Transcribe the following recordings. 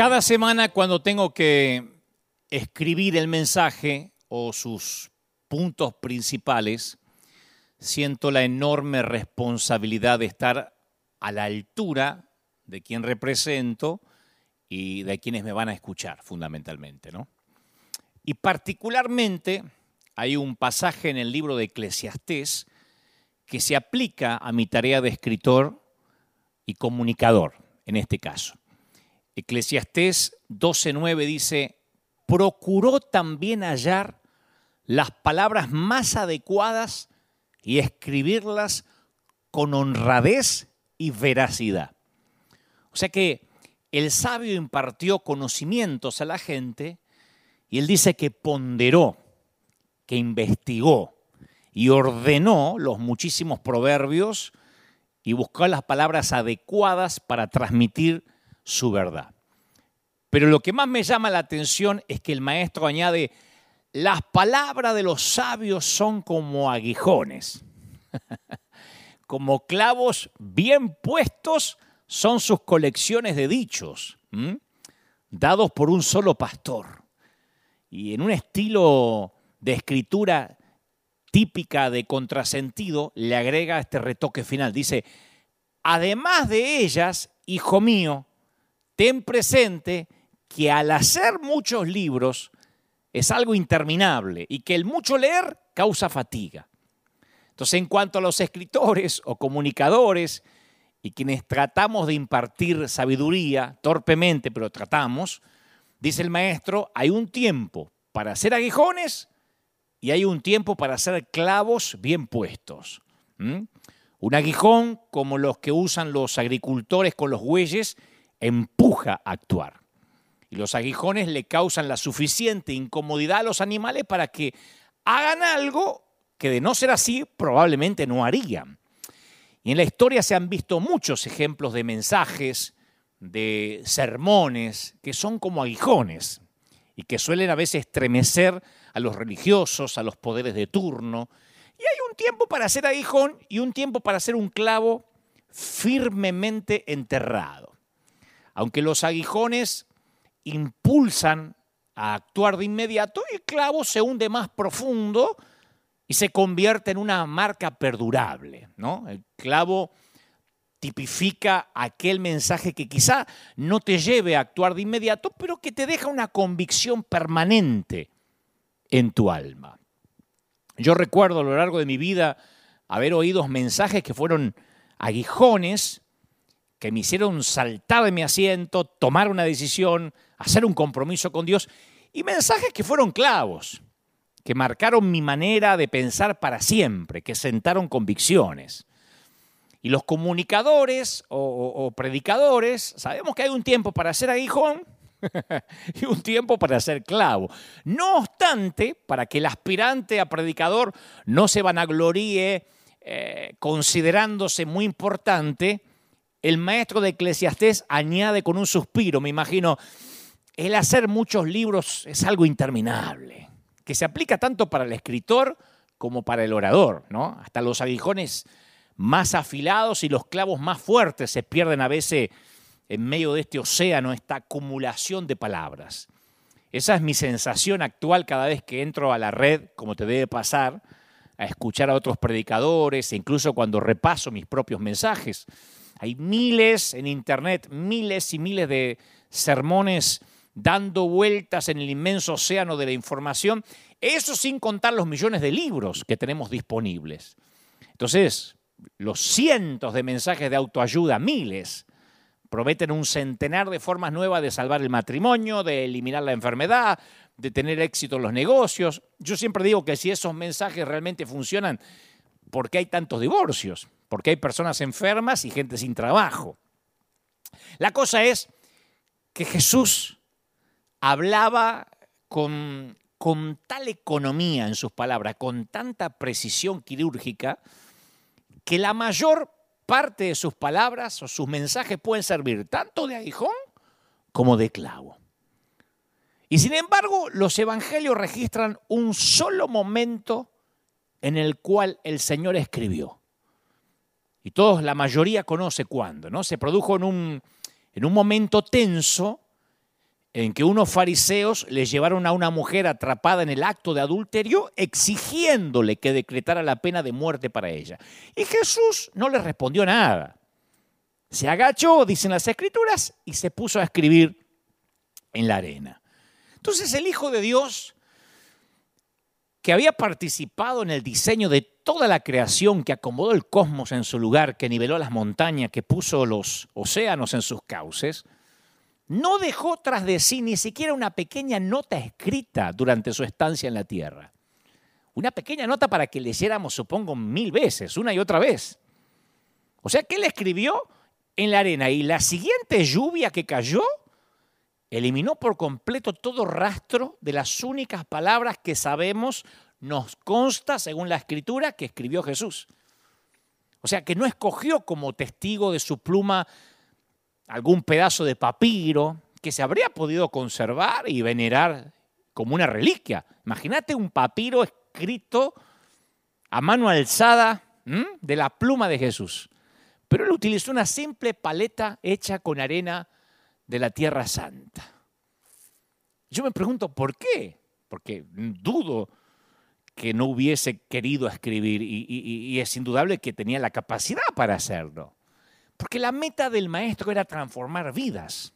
Cada semana cuando tengo que escribir el mensaje o sus puntos principales, siento la enorme responsabilidad de estar a la altura de quien represento y de quienes me van a escuchar fundamentalmente, ¿no? Y particularmente hay un pasaje en el libro de Eclesiastés que se aplica a mi tarea de escritor y comunicador en este caso. Eclesiastés 12:9 dice, procuró también hallar las palabras más adecuadas y escribirlas con honradez y veracidad. O sea que el sabio impartió conocimientos a la gente y él dice que ponderó, que investigó y ordenó los muchísimos proverbios y buscó las palabras adecuadas para transmitir su verdad. Pero lo que más me llama la atención es que el maestro añade, las palabras de los sabios son como aguijones, como clavos bien puestos son sus colecciones de dichos, dados por un solo pastor. Y en un estilo de escritura típica de contrasentido, le agrega este retoque final. Dice, además de ellas, hijo mío, ten presente que al hacer muchos libros es algo interminable y que el mucho leer causa fatiga. Entonces, en cuanto a los escritores o comunicadores y quienes tratamos de impartir sabiduría, torpemente, pero tratamos, dice el maestro, hay un tiempo para hacer aguijones y hay un tiempo para hacer clavos bien puestos. Un aguijón, como los que usan los agricultores con los bueyes, empuja a actuar. Y los aguijones le causan la suficiente incomodidad a los animales para que hagan algo que de no ser así probablemente no harían. Y en la historia se han visto muchos ejemplos de mensajes, de sermones, que son como aguijones y que suelen a veces estremecer a los religiosos, a los poderes de turno. Y hay un tiempo para ser aguijón y un tiempo para ser un clavo firmemente enterrado. Aunque los aguijones impulsan a actuar de inmediato, el clavo se hunde más profundo y se convierte en una marca perdurable. ¿no? El clavo tipifica aquel mensaje que quizá no te lleve a actuar de inmediato, pero que te deja una convicción permanente en tu alma. Yo recuerdo a lo largo de mi vida haber oído mensajes que fueron aguijones, que me hicieron saltar de mi asiento, tomar una decisión, hacer un compromiso con Dios, y mensajes que fueron clavos, que marcaron mi manera de pensar para siempre, que sentaron convicciones. Y los comunicadores o, predicadores, sabemos que hay un tiempo para ser aguijón y un tiempo para ser clavo. No obstante, para que el aspirante a predicador no se vanagloríe eh, considerándose muy importante, el maestro de Eclesiastés añade con un suspiro, me imagino, el hacer muchos libros es algo interminable, que se aplica tanto para el escritor como para el orador, ¿no? Hasta los aguijones más afilados y los clavos más fuertes se pierden a veces en medio de este océano, esta acumulación de palabras. Esa es mi sensación actual cada vez que entro a la red, como te debe pasar, a escuchar a otros predicadores e incluso cuando repaso mis propios mensajes. Hay miles en internet, miles y miles de sermones dando vueltas en el inmenso océano de la información, eso sin contar los millones de libros que tenemos disponibles. Entonces, los cientos de mensajes de autoayuda, miles, prometen un centenar de formas nuevas de salvar el matrimonio, de eliminar la enfermedad, de tener éxito en los negocios. Yo siempre digo que si esos mensajes realmente funcionan, ¿por qué hay tantos divorcios? Porque hay personas enfermas y gente sin trabajo. La cosa es que Jesús hablaba con, tal economía en sus palabras, con tanta precisión quirúrgica, que la mayor parte de sus palabras o sus mensajes pueden servir tanto de aguijón como de clavo. Y sin embargo, los evangelios registran un solo momento en el cual el Señor escribió. Y todos, la mayoría conoce cuándo, ¿no? Se produjo en un, en un momento tenso en que unos fariseos le llevaron a una mujer atrapada en el acto de adulterio exigiéndole que decretara la pena de muerte para ella. Y Jesús no le respondió nada. Se agachó, dicen las escrituras, y se puso a escribir en la arena. Entonces el Hijo de Dios, que había participado en el diseño de toda la creación, que acomodó el cosmos en su lugar, que niveló las montañas, que puso los océanos en sus cauces, no dejó tras de sí ni siquiera una pequeña nota escrita durante su estancia en la tierra. Una pequeña nota para que leyéramos, supongo, mil veces, una y otra vez. O sea que él escribió en la arena y la siguiente lluvia que cayó eliminó por completo todo rastro de las únicas palabras que sabemos nos consta, según la escritura, que escribió Jesús. O sea que no escogió como testigo de su pluma algún pedazo de papiro que se habría podido conservar y venerar como una reliquia. Imagínate un papiro escrito a mano alzada de la pluma de Jesús. Pero él utilizó una simple paleta hecha con arena de la Tierra Santa. Yo me pregunto, ¿por qué? Porque dudo que no hubiese querido escribir y, y es indudable que tenía la capacidad para hacerlo. Porque la meta del maestro era transformar vidas,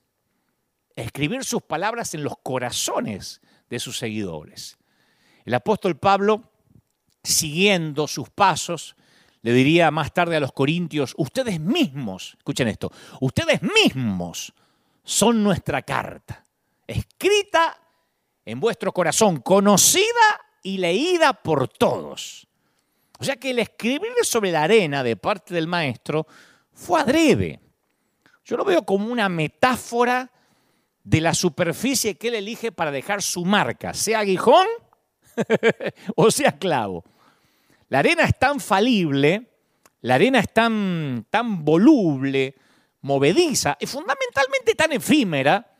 escribir sus palabras en los corazones de sus seguidores. El apóstol Pablo, siguiendo sus pasos, le diría más tarde a los corintios, ustedes mismos, escuchen esto, ustedes mismos son nuestra carta, escrita en vuestro corazón, conocida y leída por todos. O sea que el escribir sobre la arena de parte del maestro fue adrede. Yo lo veo como una metáfora de la superficie que él elige para dejar su marca, sea aguijón o sea clavo. La arena es tan falible, la arena es tan, tan voluble, movediza y fundamentalmente tan efímera,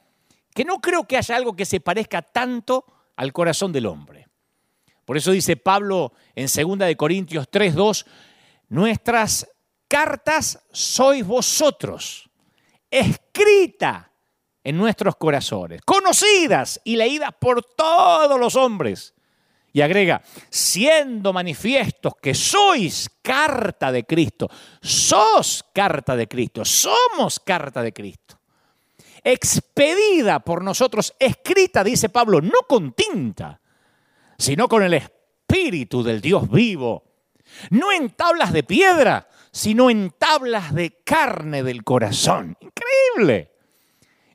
que no creo que haya algo que se parezca tanto al corazón del hombre. Por eso dice Pablo en 2 de Corintios 3:2, nuestras cartas sois vosotros, escrita en nuestros corazones, conocidas y leídas por todos los hombres. Y agrega, siendo manifiestos que sois carta de Cristo, sos carta de Cristo, somos carta de Cristo. Expedida por nosotros, escrita, dice Pablo, no con tinta, sino con el Espíritu del Dios vivo. No en tablas de piedra, sino en tablas de carne del corazón. Increíble.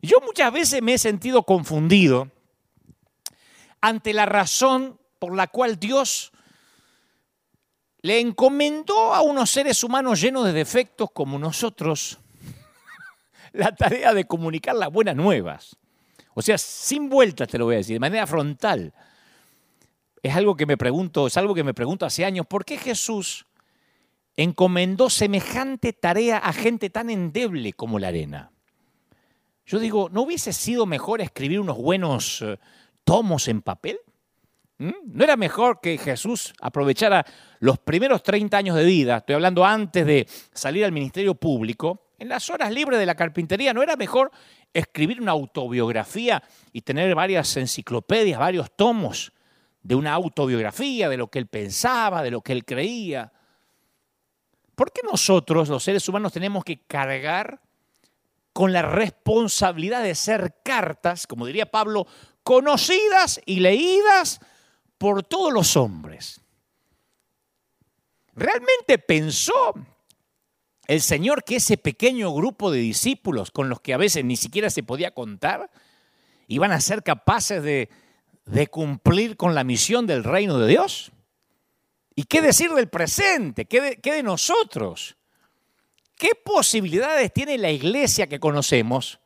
Yo muchas veces me he sentido confundido ante la razón por la cual Dios le encomendó a unos seres humanos llenos de defectos como nosotros la tarea de comunicar las buenas nuevas. O sea, sin vueltas te lo voy a decir, de manera frontal. Es algo que me pregunto, es algo que me pregunto hace años, ¿por qué Jesús encomendó semejante tarea a gente tan endeble como la arena. Yo digo, ¿no hubiese sido mejor escribir unos buenos eh, tomos en papel? ¿Mm? ¿No era mejor que Jesús aprovechara los primeros 30 años de vida, estoy hablando antes de salir al ministerio público, en las horas libres de la carpintería, ¿no era mejor escribir una autobiografía y tener varias enciclopedias, varios tomos de una autobiografía, de lo que él pensaba, de lo que él creía? ¿Por qué nosotros, los seres humanos, tenemos que cargar con la responsabilidad de ser cartas, como diría Pablo, conocidas y leídas por todos los hombres? ¿Realmente pensó el Señor que ese pequeño grupo de discípulos con los que a veces ni siquiera se podía contar iban a ser capaces de, de cumplir con la misión del reino de Dios? ¿Y qué decir del presente? ¿Qué de, nosotros? ¿Qué posibilidades tiene la iglesia que conocemos?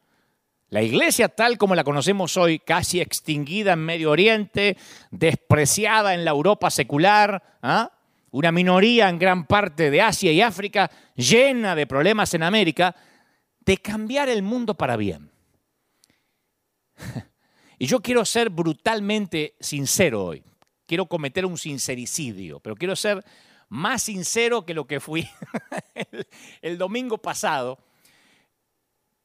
La iglesia tal como la conocemos hoy, casi extinguida en Medio Oriente, despreciada en la Europa secular, ¿ah? una minoría en gran parte de Asia y África, llena de problemas en América, de cambiar el mundo para bien. Y yo quiero ser brutalmente sincero hoy quiero cometer un sincericidio, pero quiero ser más sincero que lo que fui el, domingo pasado,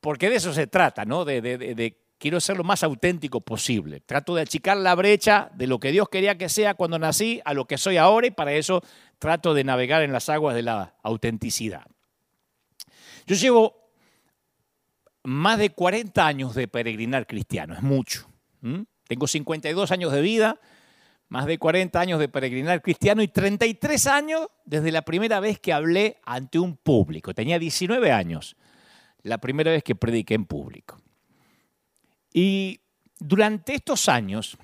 porque de eso se trata, ¿no? De, quiero ser lo más auténtico posible. Trato de achicar la brecha de lo que Dios quería que sea cuando nací a lo que soy ahora y para eso trato de navegar en las aguas de la autenticidad. Yo llevo más de 40 años de peregrinar cristiano, es mucho. Tengo 52 años de vida, más de 40 años de peregrinar cristiano y 33 años desde la primera vez que hablé ante un público. Tenía 19 años, la primera vez que prediqué en público. Y durante estos años,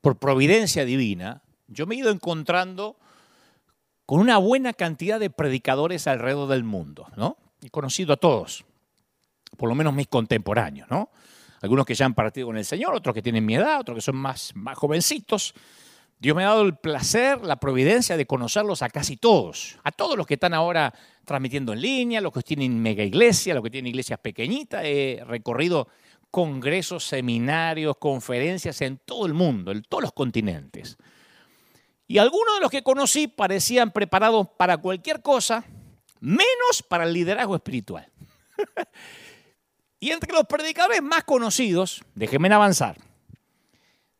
por providencia divina, yo me he ido encontrando con una buena cantidad de predicadores alrededor del mundo, ¿no? He conocido a todos, por lo menos mis contemporáneos, ¿no? Algunos que ya han partido con el Señor, otros que tienen mi edad, otros que son más, más jovencitos. Dios me ha dado el placer, la providencia de conocerlos a casi todos, a todos los que están ahora transmitiendo en línea, los que tienen mega iglesia, los que tienen iglesias pequeñitas. He recorrido congresos, seminarios, conferencias en todo el mundo, en todos los continentes. Y algunos de los que conocí parecían preparados para cualquier cosa, menos para el liderazgo espiritual. y entre los predicadores más conocidos, déjenme avanzar,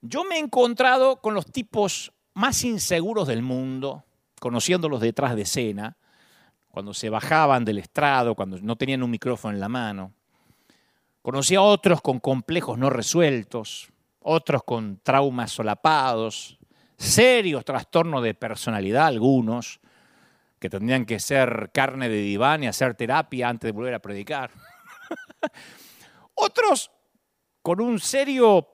yo me he encontrado con los tipos más inseguros del mundo, conociéndolos detrás de escena, cuando se bajaban del estrado, cuando no tenían un micrófono en la mano. Conocí a otros con complejos no resueltos, otros con traumas solapados, serios trastornos de personalidad algunos, que tendrían que ser carne de diván y hacer terapia antes de volver a predicar. otros con un serio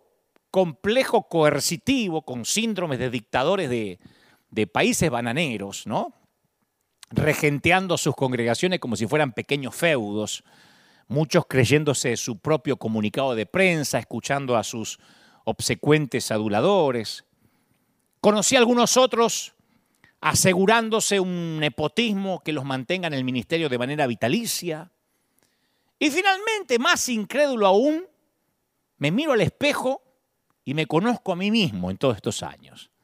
complejo coercitivo, con síndromes de dictadores de, países bananeros, ¿no? regenteando sus congregaciones como si fueran pequeños feudos, muchos creyéndose su propio comunicado de prensa, escuchando a sus obsecuentes aduladores. Conocí a algunos otros asegurándose un nepotismo que los mantenga en el ministerio de manera vitalicia. Y finalmente, más incrédulo aún, me miro al espejo y me conozco a mí mismo en todos estos años.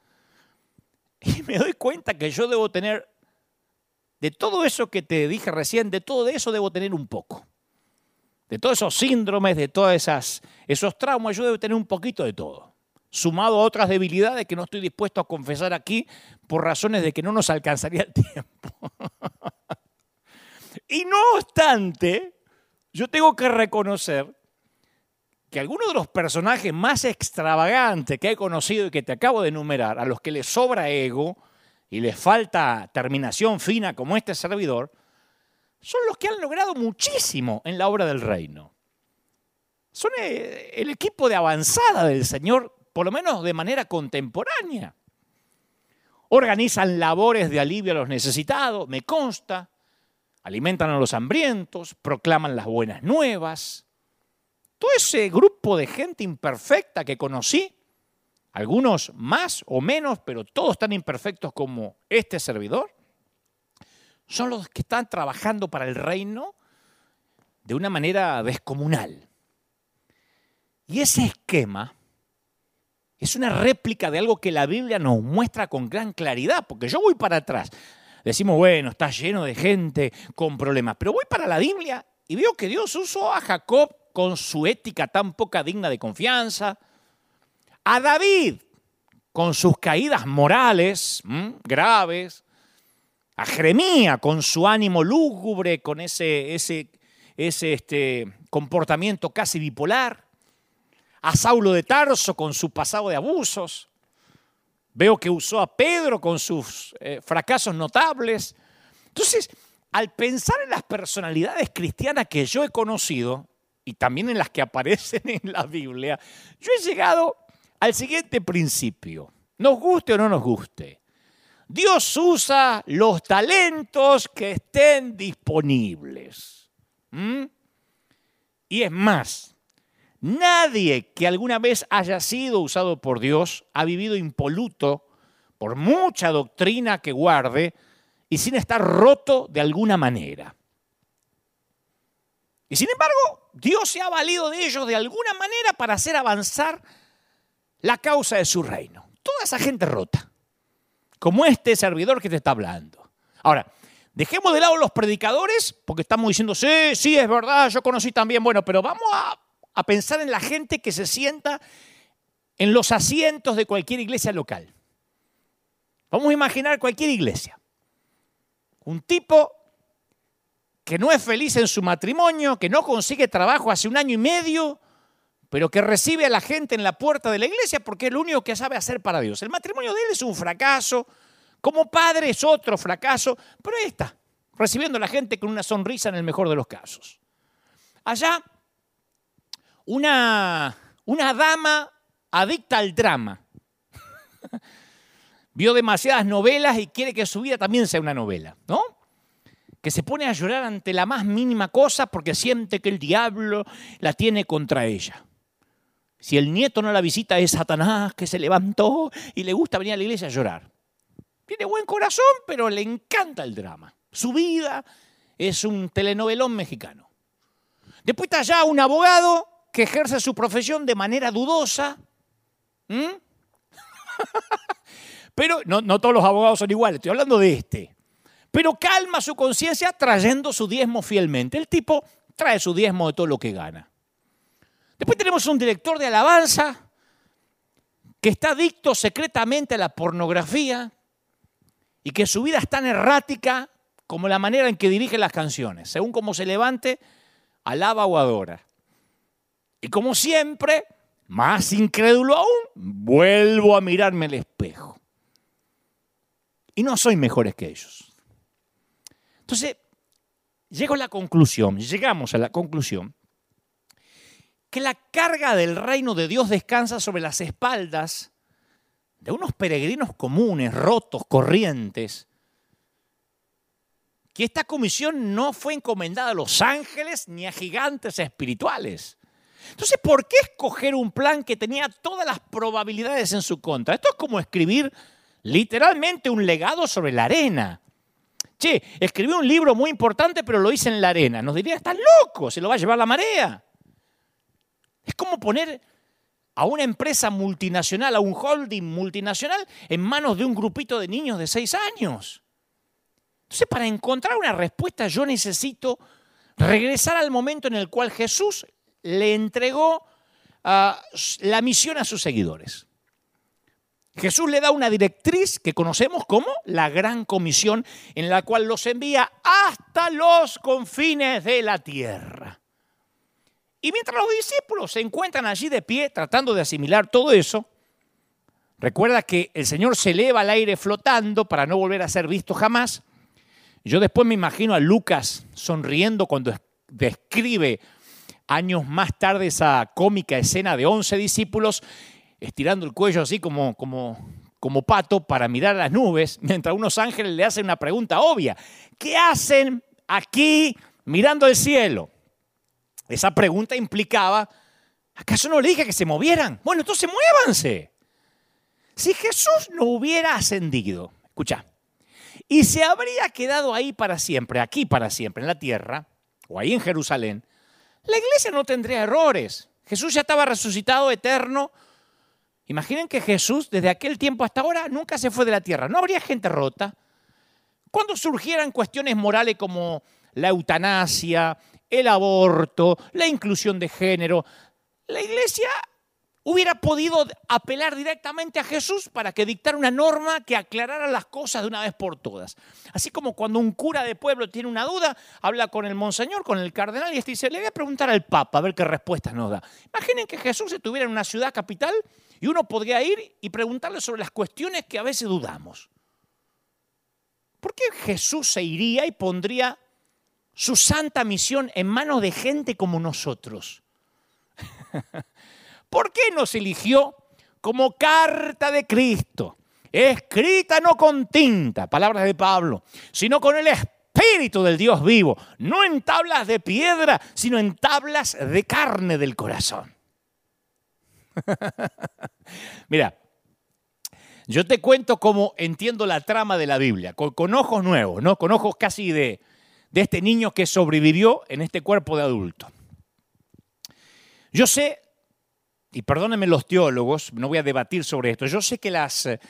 Y me doy cuenta que yo debo tener, de todo eso que te dije recién, de todo eso debo tener un poco de todos esos síndromes, de todos esos traumas, yo debo tener un poquito de todo, sumado a otras debilidades que no estoy dispuesto a confesar aquí por razones de que no nos alcanzaría el tiempo. y no obstante, yo tengo que reconocer que algunos de los personajes más extravagantes que he conocido y que te acabo de enumerar, a los que les sobra ego y les falta terminación fina como este servidor, son los que han logrado muchísimo en la obra del reino. Son eh, el equipo de avanzada del Señor, por lo menos de manera contemporánea. Organizan labores de alivio a los necesitados, me consta. Alimentan a los hambrientos, proclaman las buenas nuevas. Todo ese grupo de gente imperfecta que conocí, algunos más o menos, pero todos tan imperfectos como este servidor, son los que están trabajando para el reino de una manera descomunal. Y ese esquema es una réplica de algo que la Biblia nos muestra con gran claridad, porque yo voy para atrás. Decimos, bueno, está lleno de gente con problemas, pero voy para la Biblia y veo que Dios usó a Jacob con su ética tan poca digna de confianza, a David con sus caídas morales graves, a Jeremía con su ánimo lúgubre, con ese, ese, ese este, comportamiento casi bipolar, a Saulo de Tarso con su pasado de abusos, veo que usó a Pedro con sus eh, fracasos notables. Entonces, al pensar en las personalidades cristianas que yo he conocido, y también en las que aparecen en la Biblia, yo he llegado al siguiente principio, nos guste o no nos guste. Dios usa los talentos que estén disponibles. ¿Mm? Y es más, nadie que alguna vez haya sido usado por Dios ha vivido impoluto por mucha doctrina que guarde y sin estar roto de alguna manera. Y sin embargo, Dios se ha valido de ellos de alguna manera para hacer avanzar la causa de su reino. Toda esa gente rota como este servidor que te está hablando. Ahora, dejemos de lado los predicadores, porque estamos diciendo, sí, sí, es verdad, yo conocí también, bueno, pero vamos a a pensar en la gente que se sienta en los asientos de cualquier iglesia local. Vamos a imaginar cualquier iglesia. Un tipo que no es feliz en su matrimonio, que no consigue trabajo hace un año y medio, pero que recibe a la gente en la puerta de la iglesia porque es lo único que sabe hacer para Dios. El matrimonio de él es un fracaso, como padre es otro fracaso, pero ahí está, recibiendo a la gente con una sonrisa en el mejor de los casos. Allá, una, una dama adicta al drama. Vio demasiadas novelas y quiere que su vida también sea una novela, ¿no? Que se pone a llorar ante la más mínima cosa porque siente que el diablo la tiene contra ella. Si el nieto no la visita es Satanás que se levantó y le gusta venir a la iglesia a llorar. Tiene buen corazón, pero le encanta el drama. Su vida es un telenovelón mexicano. Después está allá un abogado que ejerce su profesión de manera dudosa. pero no, no todos los abogados son iguales, estoy hablando de este. Pero calma su conciencia trayendo su diezmo fielmente. El tipo trae su diezmo de todo lo que gana. Después tenemos un director de alabanza que está adicto secretamente a la pornografía y que su vida es tan errática como la manera en que dirige las canciones. Según cómo se levante, alaba o adora. Y como siempre, más incrédulo aún, vuelvo a mirarme al espejo. Y no soy mejores que ellos. Entonces, llego a la conclusión, llegamos a la conclusión que la carga del reino de Dios descansa sobre las espaldas de unos peregrinos comunes, rotos, corrientes, que esta comisión no fue encomendada a los ángeles ni a gigantes espirituales. Entonces, ¿por qué escoger un plan que tenía todas las probabilidades en su contra? Esto es como escribir literalmente un legado sobre la arena. Che, escribí un libro muy importante, pero lo hice en la arena. Nos diría, estás loco, se lo va a llevar la marea. Es como poner a una empresa multinacional, a un holding multinacional, en manos de un grupito de niños de seis años. Entonces, para encontrar una respuesta, yo necesito regresar al momento en el cual Jesús le entregó ah, la misión a sus seguidores. Jesús le da una directriz que conocemos como la gran comisión, en la cual los envía hasta los confines de la tierra. Y mientras los discípulos se encuentran allí de pie tratando de asimilar todo eso, recuerda que el Señor se eleva al aire flotando para no volver a ser visto jamás. Yo después me imagino a Lucas sonriendo cuando describe años más tarde esa cómica escena de 11 discípulos estirando el cuello así como, como, como pato para mirar las nubes, mientras unos ángeles le hacen una pregunta obvia. ¿Qué hacen aquí mirando el cielo? Esa pregunta implicaba, ¿acaso no le dije que se movieran? Bueno, entonces muévanse. Si Jesús no hubiera ascendido, escucha, y se habría quedado ahí para siempre, aquí para siempre, en la tierra, o ahí en Jerusalén, la iglesia no tendría errores. Jesús ya estaba resucitado, eterno. Imaginen que Jesús, desde aquel tiempo hasta ahora, nunca se fue de la tierra. No habría gente rota. Cuando surgieran cuestiones morales como la eutanasia, el aborto, la inclusión de género, la iglesia hubiera podido apelar directamente a Jesús para que dictara una norma que aclarara las cosas de una vez por todas. Así como cuando un cura de pueblo tiene una duda, habla con el monseñor, con el cardenal y este dice, le voy a preguntar al papa a ver qué respuestas nos da. Imaginen que Jesús estuviera en una ciudad capital y uno podría ir y preguntarle sobre las cuestiones que a veces dudamos. ¿Por qué Jesús se iría y pondría su santa misión en manos de gente como nosotros? ¿Por qué nos eligió como carta de Cristo? Escrita no con tinta, palabras de Pablo, sino con el Espíritu del Dios vivo, no en tablas de piedra, sino en tablas de carne del corazón. Mira, yo te cuento cómo entiendo la trama de la Biblia, con, ojos nuevos, ¿no? Con ojos casi de, de este niño que sobrevivió en este cuerpo de adulto. Yo sé, y perdónenme los teólogos, no voy a debatir sobre esto, yo sé que las eh,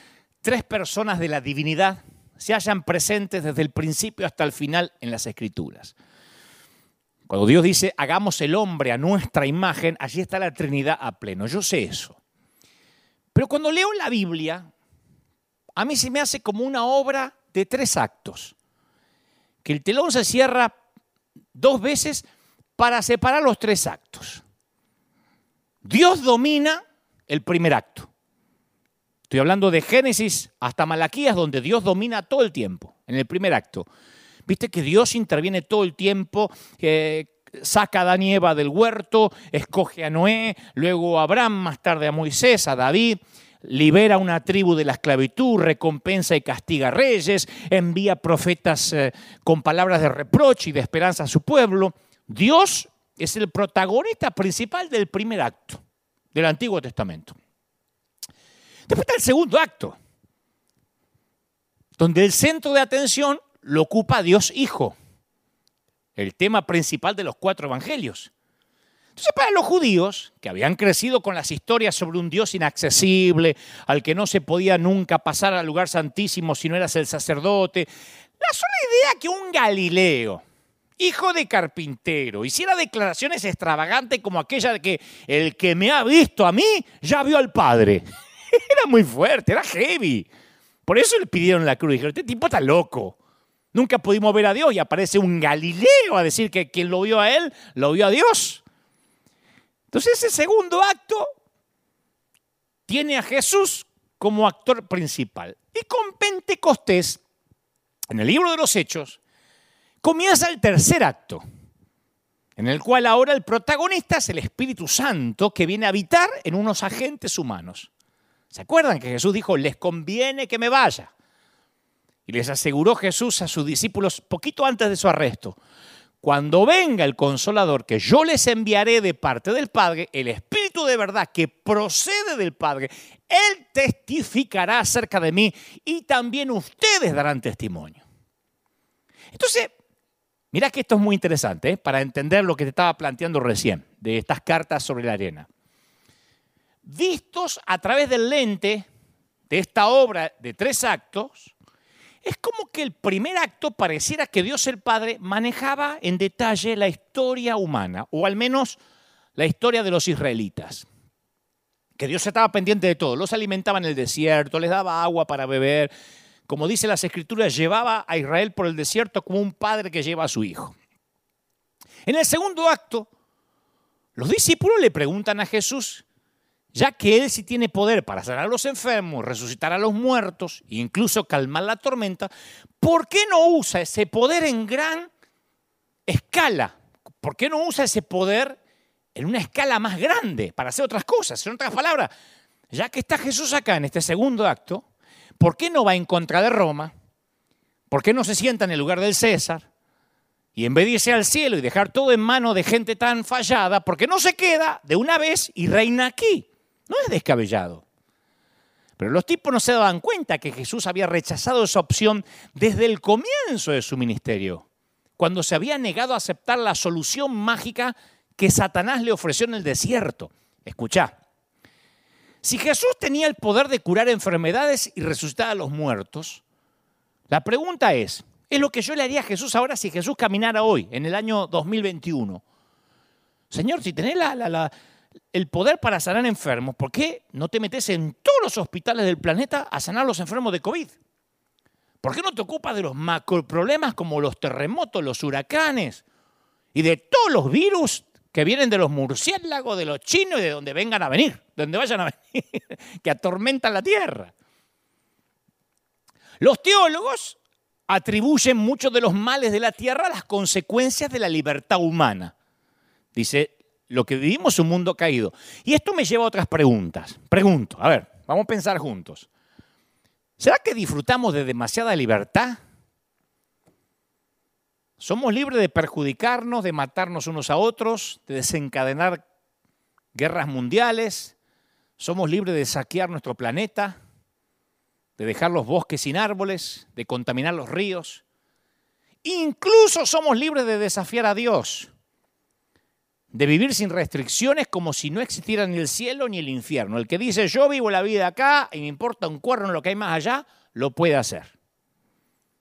tres personas de la divinidad se hallan presentes desde el principio hasta el final en las escrituras. Cuando Dios dice, hagamos el hombre a nuestra imagen, allí está la Trinidad a pleno. Yo sé eso. Pero cuando leo la Biblia, a mí se me hace como una obra de tres actos. Que el telón se cierra dos veces para separar los tres actos. Dios domina el primer acto. Estoy hablando de Génesis hasta Malaquías, donde Dios domina todo el tiempo, en el primer acto. Viste que Dios interviene todo el tiempo, saca a Danieva del huerto, escoge a Noé, luego a Abraham, más tarde a Moisés, a David, libera a una tribu de la esclavitud, recompensa y castiga reyes, envía profetas eh, con palabras de reproche y de esperanza a su pueblo. Dios es el protagonista principal del primer acto del Antiguo Testamento. Después está el segundo acto, donde el centro de atención lo ocupa Dios Hijo, el tema principal de los cuatro evangelios. Entonces, para los judíos, que habían crecido con las historias sobre un Dios inaccesible, al que no se podía nunca pasar al lugar santísimo si no eras el sacerdote, la sola idea que un Galileo, hijo de carpintero, hiciera declaraciones extravagantes como aquella de que el que me ha visto a mí ya vio al Padre. Era muy fuerte, era heavy. Por eso le pidieron la cruz. Dijeron, este tipo está loco. Nunca pudimos ver a Dios y aparece un Galileo a decir que quien lo vio a él, lo vio a Dios. Entonces ese segundo acto tiene a Jesús como actor principal. Y con Pentecostés, en el libro de los Hechos, comienza el tercer acto, en el cual ahora el protagonista es el Espíritu Santo que viene a habitar en unos agentes humanos. ¿Se acuerdan que Jesús dijo, les conviene que me vaya? Y les aseguró Jesús a sus discípulos poquito antes de su arresto, cuando venga el consolador que yo les enviaré de parte del Padre, el Espíritu de verdad que procede del Padre, Él testificará acerca de mí y también ustedes darán testimonio. Entonces, mira que esto es muy interesante ¿eh? para entender lo que te estaba planteando recién de estas cartas sobre la arena. Vistos a través del lente de esta obra de tres actos, es como que el primer acto pareciera que Dios el Padre manejaba en detalle la historia humana, o al menos la historia de los israelitas. Que Dios estaba pendiente de todo, los alimentaba en el desierto, les daba agua para beber, como dice las escrituras, llevaba a Israel por el desierto como un padre que lleva a su hijo. En el segundo acto, los discípulos le preguntan a Jesús ya que Él sí tiene poder para sanar a los enfermos, resucitar a los muertos e incluso calmar la tormenta, ¿por qué no usa ese poder en gran escala? ¿Por qué no usa ese poder en una escala más grande para hacer otras cosas? En otras palabras, ya que está Jesús acá en este segundo acto, ¿por qué no va en contra de Roma? ¿Por qué no se sienta en el lugar del César? Y en vez de irse al cielo y dejar todo en manos de gente tan fallada, ¿por qué no se queda de una vez y reina aquí? No es descabellado. Pero los tipos no se daban cuenta que Jesús había rechazado esa opción desde el comienzo de su ministerio, cuando se había negado a aceptar la solución mágica que Satanás le ofreció en el desierto. Escucha, si Jesús tenía el poder de curar enfermedades y resucitar a los muertos, la pregunta es, es lo que yo le haría a Jesús ahora si Jesús caminara hoy, en el año 2021. Señor, si tenés el poder para sanar enfermos, ¿por qué no te metes en todos los hospitales del planeta a sanar a los enfermos de COVID? ¿Por qué no te ocupas de los macroproblemas como los terremotos, los huracanes y de todos los virus que vienen de los murciélagos, de los chinos y de donde vengan a venir, de donde vayan a venir, que atormentan la tierra? Los teólogos atribuyen muchos de los males de la tierra a las consecuencias de la libertad humana. Dice lo que vivimos es un mundo caído. Y esto me lleva a otras preguntas. Pregunto, a ver, vamos a pensar juntos. ¿Será que disfrutamos de demasiada libertad? ¿Somos libres de perjudicarnos, de matarnos unos a otros, de desencadenar guerras mundiales? ¿Somos libres de saquear nuestro planeta, de dejar los bosques sin árboles, de contaminar los ríos? Incluso somos libres de desafiar a Dios de vivir sin restricciones como si no existiera ni el cielo ni el infierno. El que dice yo vivo la vida acá y me importa un cuerno lo que hay más allá, lo puede hacer.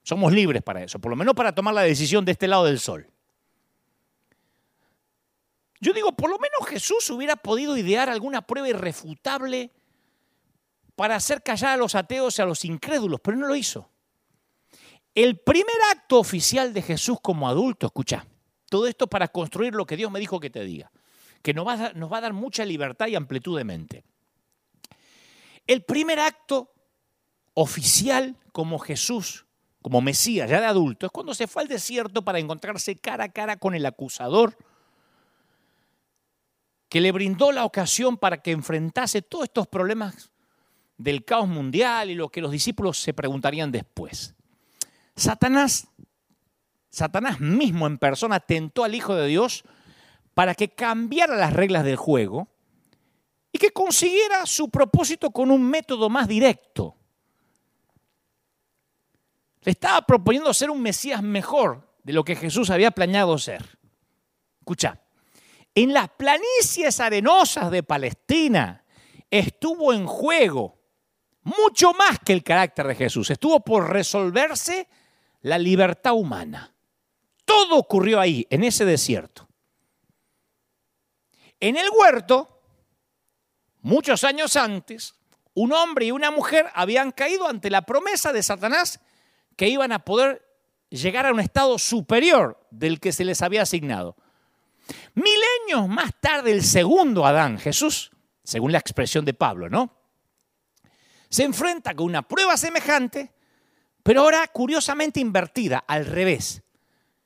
Somos libres para eso, por lo menos para tomar la decisión de este lado del sol. Yo digo, por lo menos Jesús hubiera podido idear alguna prueba irrefutable para hacer callar a los ateos y a los incrédulos, pero no lo hizo. El primer acto oficial de Jesús como adulto, escucha, todo esto para construir lo que Dios me dijo que te diga, que nos va, a dar, nos va a dar mucha libertad y amplitud de mente. El primer acto oficial como Jesús, como Mesías, ya de adulto, es cuando se fue al desierto para encontrarse cara a cara con el acusador, que le brindó la ocasión para que enfrentase todos estos problemas del caos mundial y lo que los discípulos se preguntarían después. Satanás, Satanás mismo en persona tentó al Hijo de Dios para que cambiara las reglas del juego y que consiguiera su propósito con un método más directo. Le estaba proponiendo ser un Mesías mejor de lo que Jesús había planeado ser. Escucha, en las planicies arenosas de Palestina estuvo en juego mucho más que el carácter de Jesús. Estuvo por resolverse la libertad humana. Todo ocurrió ahí, en ese desierto. En el huerto, muchos años antes, un hombre y una mujer habían caído ante la promesa de Satanás que iban a poder llegar a un estado superior del que se les había asignado. Milenios más tarde, el segundo Adán, Jesús, según la expresión de Pablo, ¿no? Se enfrenta con una prueba semejante, pero ahora curiosamente invertida, al revés.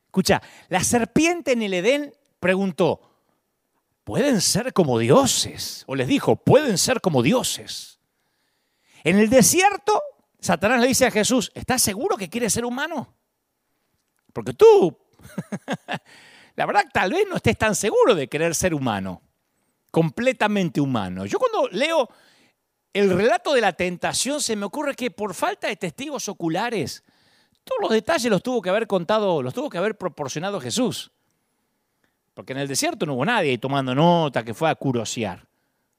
Escucha, la serpiente en el Edén preguntó, ¿pueden ser como dioses? O les dijo, pueden ser como dioses. En el desierto, Satanás le dice a Jesús, ¿estás seguro que quieres ser humano? Porque tú, la verdad, tal vez no estés tan seguro de querer ser humano, completamente humano. Yo cuando leo el relato de la tentación se me ocurre que por falta de testigos oculares, todos los detalles los tuvo que haber contado, los tuvo que haber proporcionado Jesús. Porque en el desierto no hubo nadie tomando nota que fue a curosear.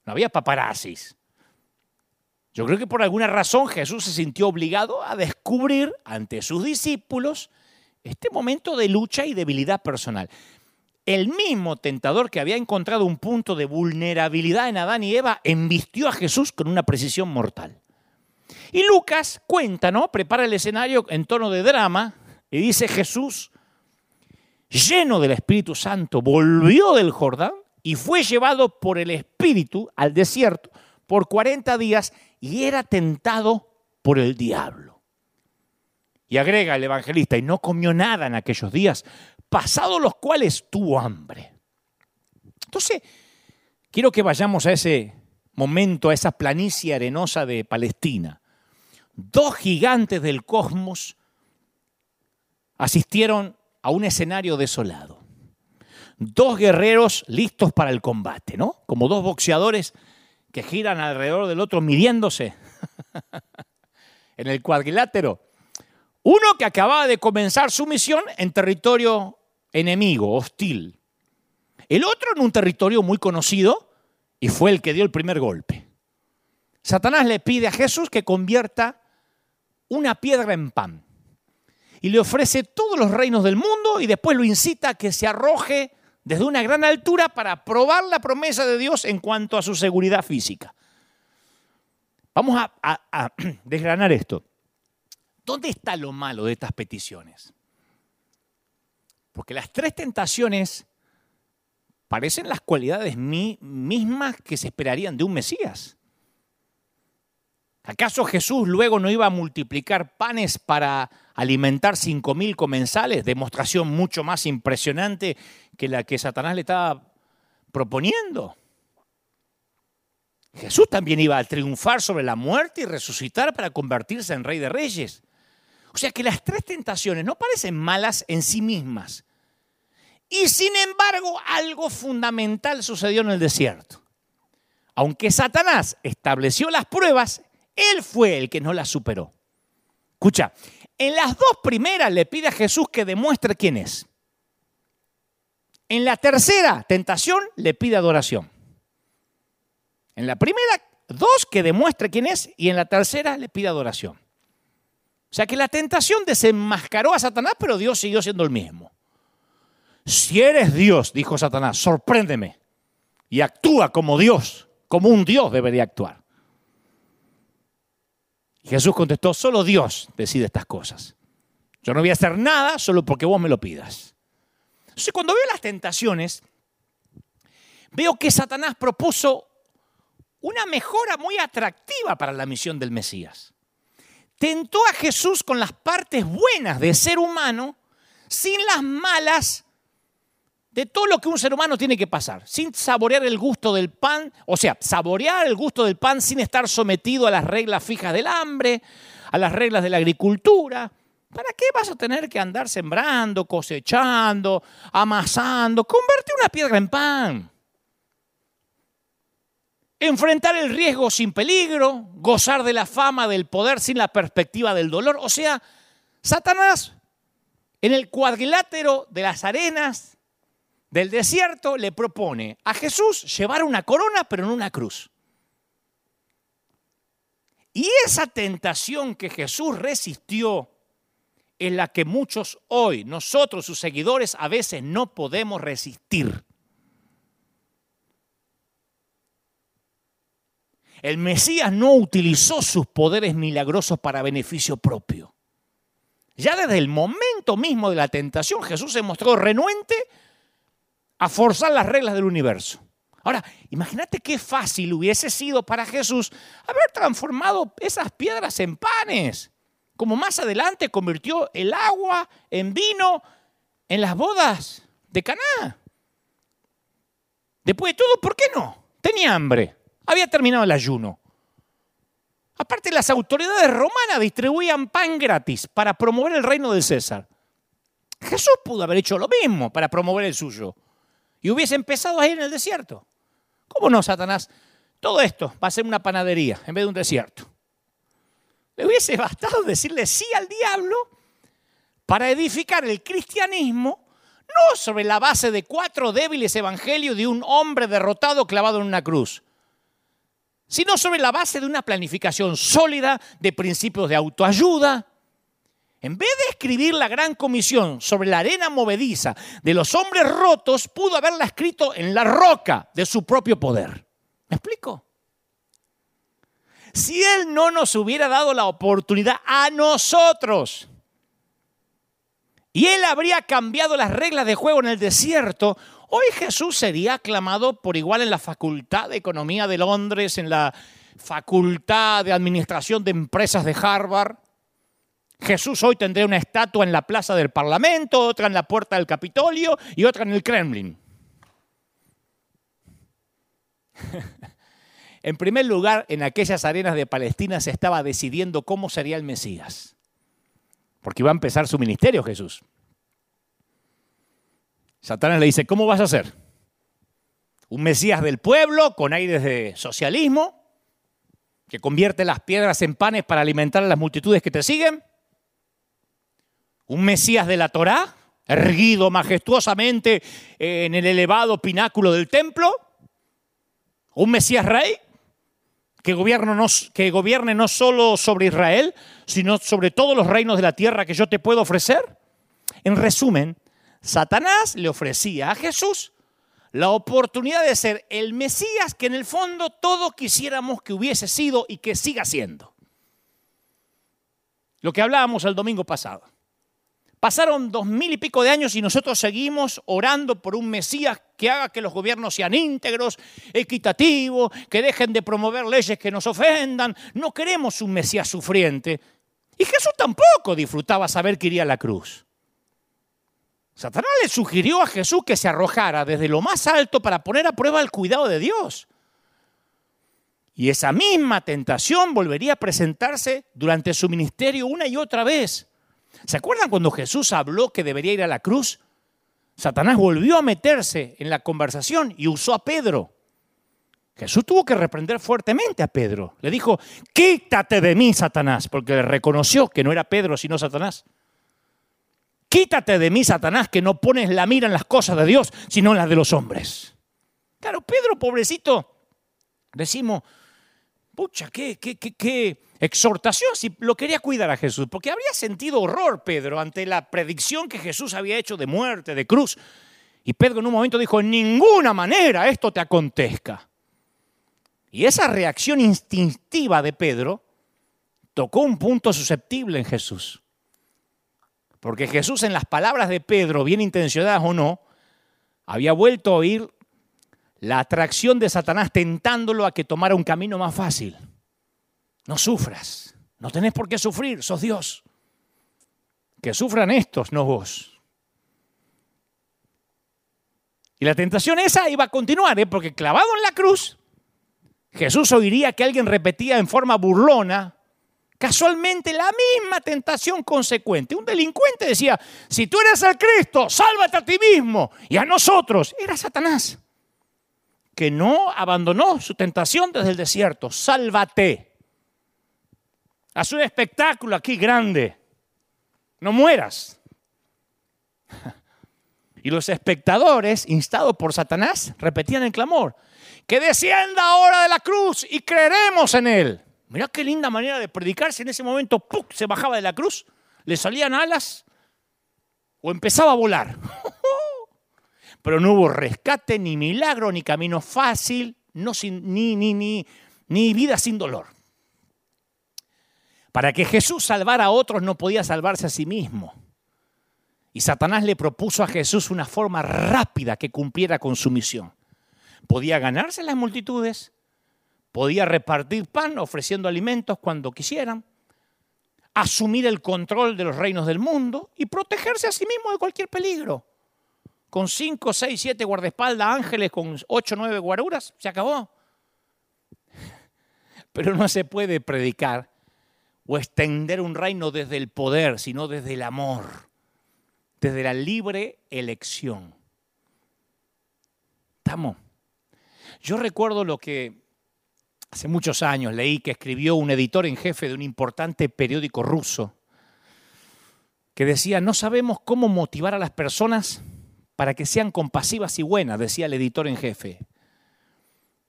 No había paparazzis. Yo creo que por alguna razón Jesús se sintió obligado a descubrir ante sus discípulos este momento de lucha y debilidad personal el mismo tentador que había encontrado un punto de vulnerabilidad en Adán y Eva, embistió a Jesús con una precisión mortal. Y Lucas cuenta, ¿no? Prepara el escenario en tono de drama y dice Jesús, lleno del Espíritu Santo, volvió del Jordán y fue llevado por el Espíritu al desierto por 40 días y era tentado por el diablo. Y agrega el evangelista, y no comió nada en aquellos días, pasados los cuales tuvo hambre. Entonces, quiero que vayamos a ese momento, a esa planicie arenosa de Palestina. Dos gigantes del cosmos asistieron a un escenario desolado. Dos guerreros listos para el combate, ¿no? Como dos boxeadores que giran alrededor del otro midiéndose en el cuadrilátero. Uno que acababa de comenzar su misión en territorio enemigo, hostil. El otro en un territorio muy conocido y fue el que dio el primer golpe. Satanás le pide a Jesús que convierta una piedra en pan y le ofrece todos los reinos del mundo y después lo incita a que se arroje desde una gran altura para probar la promesa de Dios en cuanto a su seguridad física. Vamos a, a desgranar esto. ¿Dónde está lo malo de estas peticiones? Porque las tres tentaciones parecen las cualidades mismas que se esperarían de un Mesías. ¿Acaso Jesús luego no iba a multiplicar panes para alimentar cinco mil comensales? Demostración mucho más impresionante que la que Satanás le estaba proponiendo. Jesús también iba a triunfar sobre la muerte y resucitar para convertirse en rey de reyes. O sea que las tres tentaciones no parecen malas en sí mismas, y sin embargo, algo fundamental sucedió en el desierto. Aunque Satanás estableció las pruebas, él fue el que no las superó. Escucha, en las dos primeras le pide a Jesús que demuestre quién es. En la tercera tentación le pide adoración. En la primera, dos, que demuestre quién es. Y en la tercera le pide adoración. O sea que la tentación desenmascaró a Satanás, pero Dios siguió siendo el mismo. Si eres Dios, dijo Satanás, sorpréndeme y actúa como Dios, como un Dios debería actuar. Jesús contestó, solo Dios decide estas cosas. Yo no voy a hacer nada solo porque vos me lo pidas. Entonces, cuando veo las tentaciones, veo que Satanás propuso una mejora muy atractiva para la misión del Mesías. Tentó a Jesús con las partes buenas de ser humano, sin las malas de todo lo que un ser humano tiene que pasar, sin saborear el gusto del pan, o sea, saborear el gusto del pan sin estar sometido a las reglas fijas del hambre, a las reglas de la agricultura. ¿Para qué vas a tener que andar sembrando, cosechando, amasando? Converte una piedra en pan. Enfrentar el riesgo sin peligro, gozar de la fama, del poder sin la perspectiva del dolor. O sea, Satanás en el cuadrilátero de las arenas del desierto le propone a Jesús llevar una corona pero en una cruz. Y esa tentación que Jesús resistió es la que muchos hoy, nosotros sus seguidores, a veces no podemos resistir. El Mesías no utilizó sus poderes milagrosos para beneficio propio. Ya desde el momento mismo de la tentación, Jesús se mostró renuente a forzar las reglas del universo. Ahora, imagínate qué fácil hubiese sido para Jesús haber transformado esas piedras en panes, como más adelante convirtió el agua en vino en las bodas de Caná. Después de todo, ¿por qué no? Tenía hambre, había terminado el ayuno. Aparte, las autoridades romanas distribuían pan gratis para promover el reino de César. Jesús pudo haber hecho lo mismo para promover el suyo y hubiese empezado ahí en el desierto. ¿Cómo no, Satanás? Todo esto va a ser una panadería en vez de un desierto. Le hubiese bastado decirle sí al diablo para edificar el cristianismo no sobre la base de cuatro débiles evangelios de un hombre derrotado clavado en una cruz, sino sobre la base de una planificación sólida de principios de autoayuda, en vez de escribir la gran comisión sobre la arena movediza de los hombres rotos, pudo haberla escrito en la roca de su propio poder. ¿Me explico? Si Él no nos hubiera dado la oportunidad a nosotros, y Él habría cambiado las reglas de juego en el desierto, hoy Jesús sería aclamado por igual en la Facultad de Economía de Londres, en la Facultad de Administración de Empresas de Harvard, Jesús hoy tendría una estatua en la plaza del Parlamento, otra en la puerta del Capitolio y otra en el Kremlin. en primer lugar, en aquellas arenas de Palestina se estaba decidiendo cómo sería el Mesías, porque iba a empezar su ministerio Jesús. Satanás le dice, ¿cómo vas a ser? ¿Un Mesías del pueblo con aires de socialismo? ¿Que convierte las piedras en panes para alimentar a las multitudes que te siguen? un Mesías de la Torá, erguido majestuosamente en el elevado pináculo del templo, un Mesías rey que gobierne, no, que gobierne no solo sobre Israel, sino sobre todos los reinos de la tierra que yo te puedo ofrecer. En resumen, Satanás le ofrecía a Jesús la oportunidad de ser el Mesías que en el fondo todos quisiéramos que hubiese sido y que siga siendo. Lo que hablábamos el domingo pasado. Pasaron dos mil y pico de años y nosotros seguimos orando por un Mesías que haga que los gobiernos sean íntegros, equitativos, que dejen de promover leyes que nos ofendan. No queremos un Mesías sufriente. Y Jesús tampoco disfrutaba saber que iría a la cruz. Satanás le sugirió a Jesús que se arrojara desde lo más alto para poner a prueba el cuidado de Dios. Y esa misma tentación volvería a presentarse durante su ministerio una y otra vez. ¿Se acuerdan cuando Jesús habló que debería ir a la cruz? Satanás volvió a meterse en la conversación y usó a Pedro. Jesús tuvo que reprender fuertemente a Pedro. Le dijo, quítate de mí, Satanás, porque le reconoció que no era Pedro, sino Satanás. Quítate de mí, Satanás, que no pones la mira en las cosas de Dios, sino en las de los hombres. Claro, Pedro, pobrecito, decimos, pucha, qué, qué, qué, exhortación si lo quería cuidar a Jesús, porque habría sentido horror Pedro ante la predicción que Jesús había hecho de muerte, de cruz. Y Pedro en un momento dijo, en ninguna manera esto te acontezca. Y esa reacción instintiva de Pedro tocó un punto susceptible en Jesús. Porque Jesús en las palabras de Pedro, bien intencionadas o no, había vuelto a oír la atracción de Satanás tentándolo a que tomara un camino más fácil. No sufras, no tenés por qué sufrir, sos Dios. Que sufran estos, no vos. Y la tentación esa iba a continuar, ¿eh? porque clavado en la cruz, Jesús oiría que alguien repetía en forma burlona, Casualmente la misma tentación consecuente. Un delincuente decía, si tú eres el Cristo, sálvate a ti mismo y a nosotros. Era Satanás, que no abandonó su tentación desde el desierto. Sálvate. Haz un espectáculo aquí grande. No mueras. Y los espectadores, instados por Satanás, repetían el clamor, que descienda ahora de la cruz y creeremos en él. Mirá qué linda manera de predicarse. En ese momento ¡puc! se bajaba de la cruz, le salían alas o empezaba a volar. Pero no hubo rescate, ni milagro, ni camino fácil, no sin, ni, ni, ni, ni vida sin dolor. Para que Jesús salvara a otros no podía salvarse a sí mismo. Y Satanás le propuso a Jesús una forma rápida que cumpliera con su misión. Podía ganarse las multitudes, podía repartir pan ofreciendo alimentos cuando quisieran, asumir el control de los reinos del mundo y protegerse a sí mismo de cualquier peligro. Con cinco, seis, siete guardaespaldas, ángeles, con ocho, nueve guaruras, se acabó. Pero no se puede predicar o extender un reino desde el poder, sino desde el amor, desde la libre elección. ¿Estamos? Yo recuerdo lo que Hace muchos años leí que escribió un editor en jefe de un importante periódico ruso que decía, no sabemos cómo motivar a las personas para que sean compasivas y buenas, decía el editor en jefe.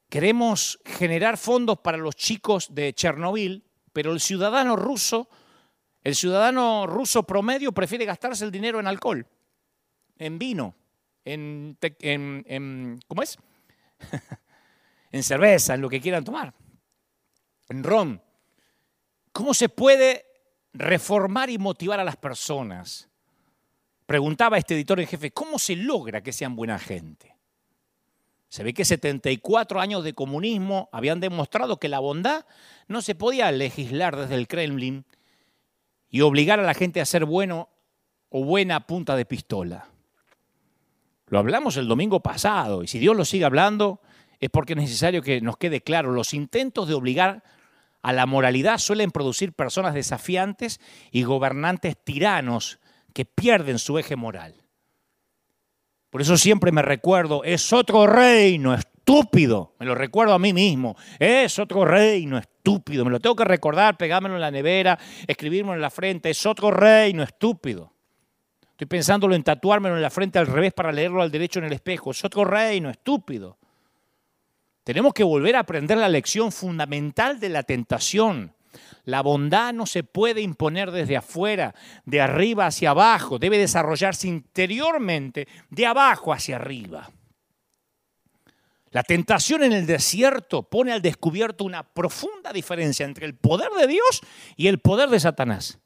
Queremos generar fondos para los chicos de Chernobyl, pero el ciudadano ruso, el ciudadano ruso promedio prefiere gastarse el dinero en alcohol, en vino, en, ¿cómo es? en cerveza, en lo que quieran tomar, en ron. ¿Cómo se puede reformar y motivar a las personas? Preguntaba este editor en jefe, ¿cómo se logra que sean buena gente? Se ve que 74 años de comunismo habían demostrado que la bondad no se podía legislar desde el Kremlin y obligar a la gente a ser bueno o buena punta de pistola. Lo hablamos el domingo pasado y si Dios lo sigue hablando, es porque es necesario que nos quede claro, los intentos de obligar a la moralidad suelen producir personas desafiantes y gobernantes tiranos que pierden su eje moral. Por eso siempre me recuerdo, es otro reino estúpido, me lo recuerdo a mí mismo, es otro reino estúpido, me lo tengo que recordar, pegármelo en la nevera, escribírmelo en la frente, es otro reino estúpido. Estoy pensándolo en tatuármelo en la frente al revés para leerlo al derecho en el espejo, es otro reino estúpido. Tenemos que volver a aprender la lección fundamental de la tentación. La bondad no se puede imponer desde afuera, de arriba hacia abajo, debe desarrollarse interiormente, de abajo hacia arriba. La tentación en el desierto pone al descubierto una profunda diferencia entre el poder de Dios y el poder de Satanás.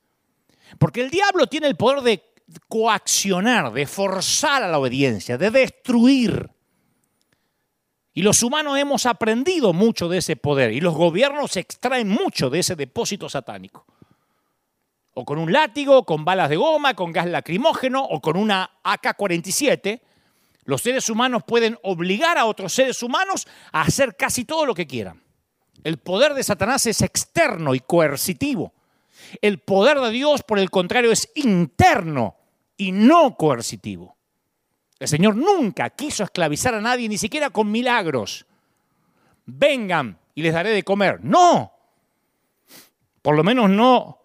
Porque el diablo tiene el poder de coaccionar, de forzar a la obediencia, de destruir. Y los humanos hemos aprendido mucho de ese poder y los gobiernos extraen mucho de ese depósito satánico. O con un látigo, con balas de goma, con gas lacrimógeno o con una AK-47, los seres humanos pueden obligar a otros seres humanos a hacer casi todo lo que quieran. El poder de Satanás es externo y coercitivo. El poder de Dios, por el contrario, es interno y no coercitivo. El Señor nunca quiso esclavizar a nadie, ni siquiera con milagros. Vengan y les daré de comer. No. Por lo menos no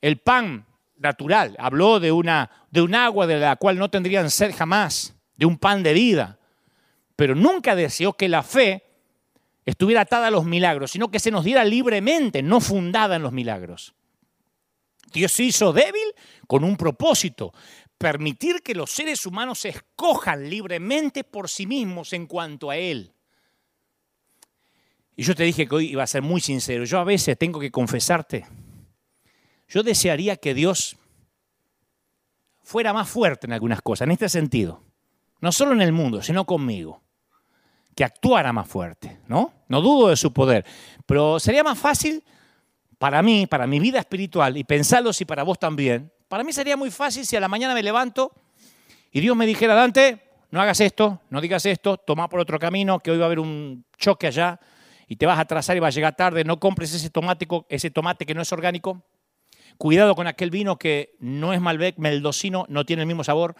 el pan natural. Habló de, una, de un agua de la cual no tendrían sed jamás, de un pan de vida. Pero nunca deseó que la fe estuviera atada a los milagros, sino que se nos diera libremente, no fundada en los milagros. Dios se hizo débil con un propósito, permitir que los seres humanos escojan libremente por sí mismos en cuanto a Él. Y yo te dije que hoy iba a ser muy sincero. Yo a veces tengo que confesarte. Yo desearía que Dios fuera más fuerte en algunas cosas, en este sentido. No solo en el mundo, sino conmigo. Que actuara más fuerte, ¿no? No dudo de su poder. Pero sería más fácil para mí, para mi vida espiritual, y pensarlo si para vos también, para mí sería muy fácil si a la mañana me levanto y Dios me dijera, Dante, no hagas esto, no digas esto, toma por otro camino, que hoy va a haber un choque allá y te vas a atrasar y vas a llegar tarde, no compres ese, ese tomate que no es orgánico. Cuidado con aquel vino que no es Malbec, meldocino, no tiene el mismo sabor.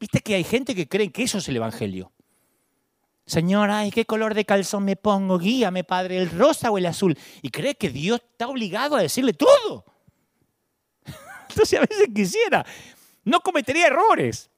Viste que hay gente que cree que eso es el Evangelio. Señor, ay, ¿qué color de calzón me pongo? Guíame, Padre, ¿el rosa o el azul? Y cree que Dios está obligado a decirle todo. Entonces a veces quisiera, no cometería errores.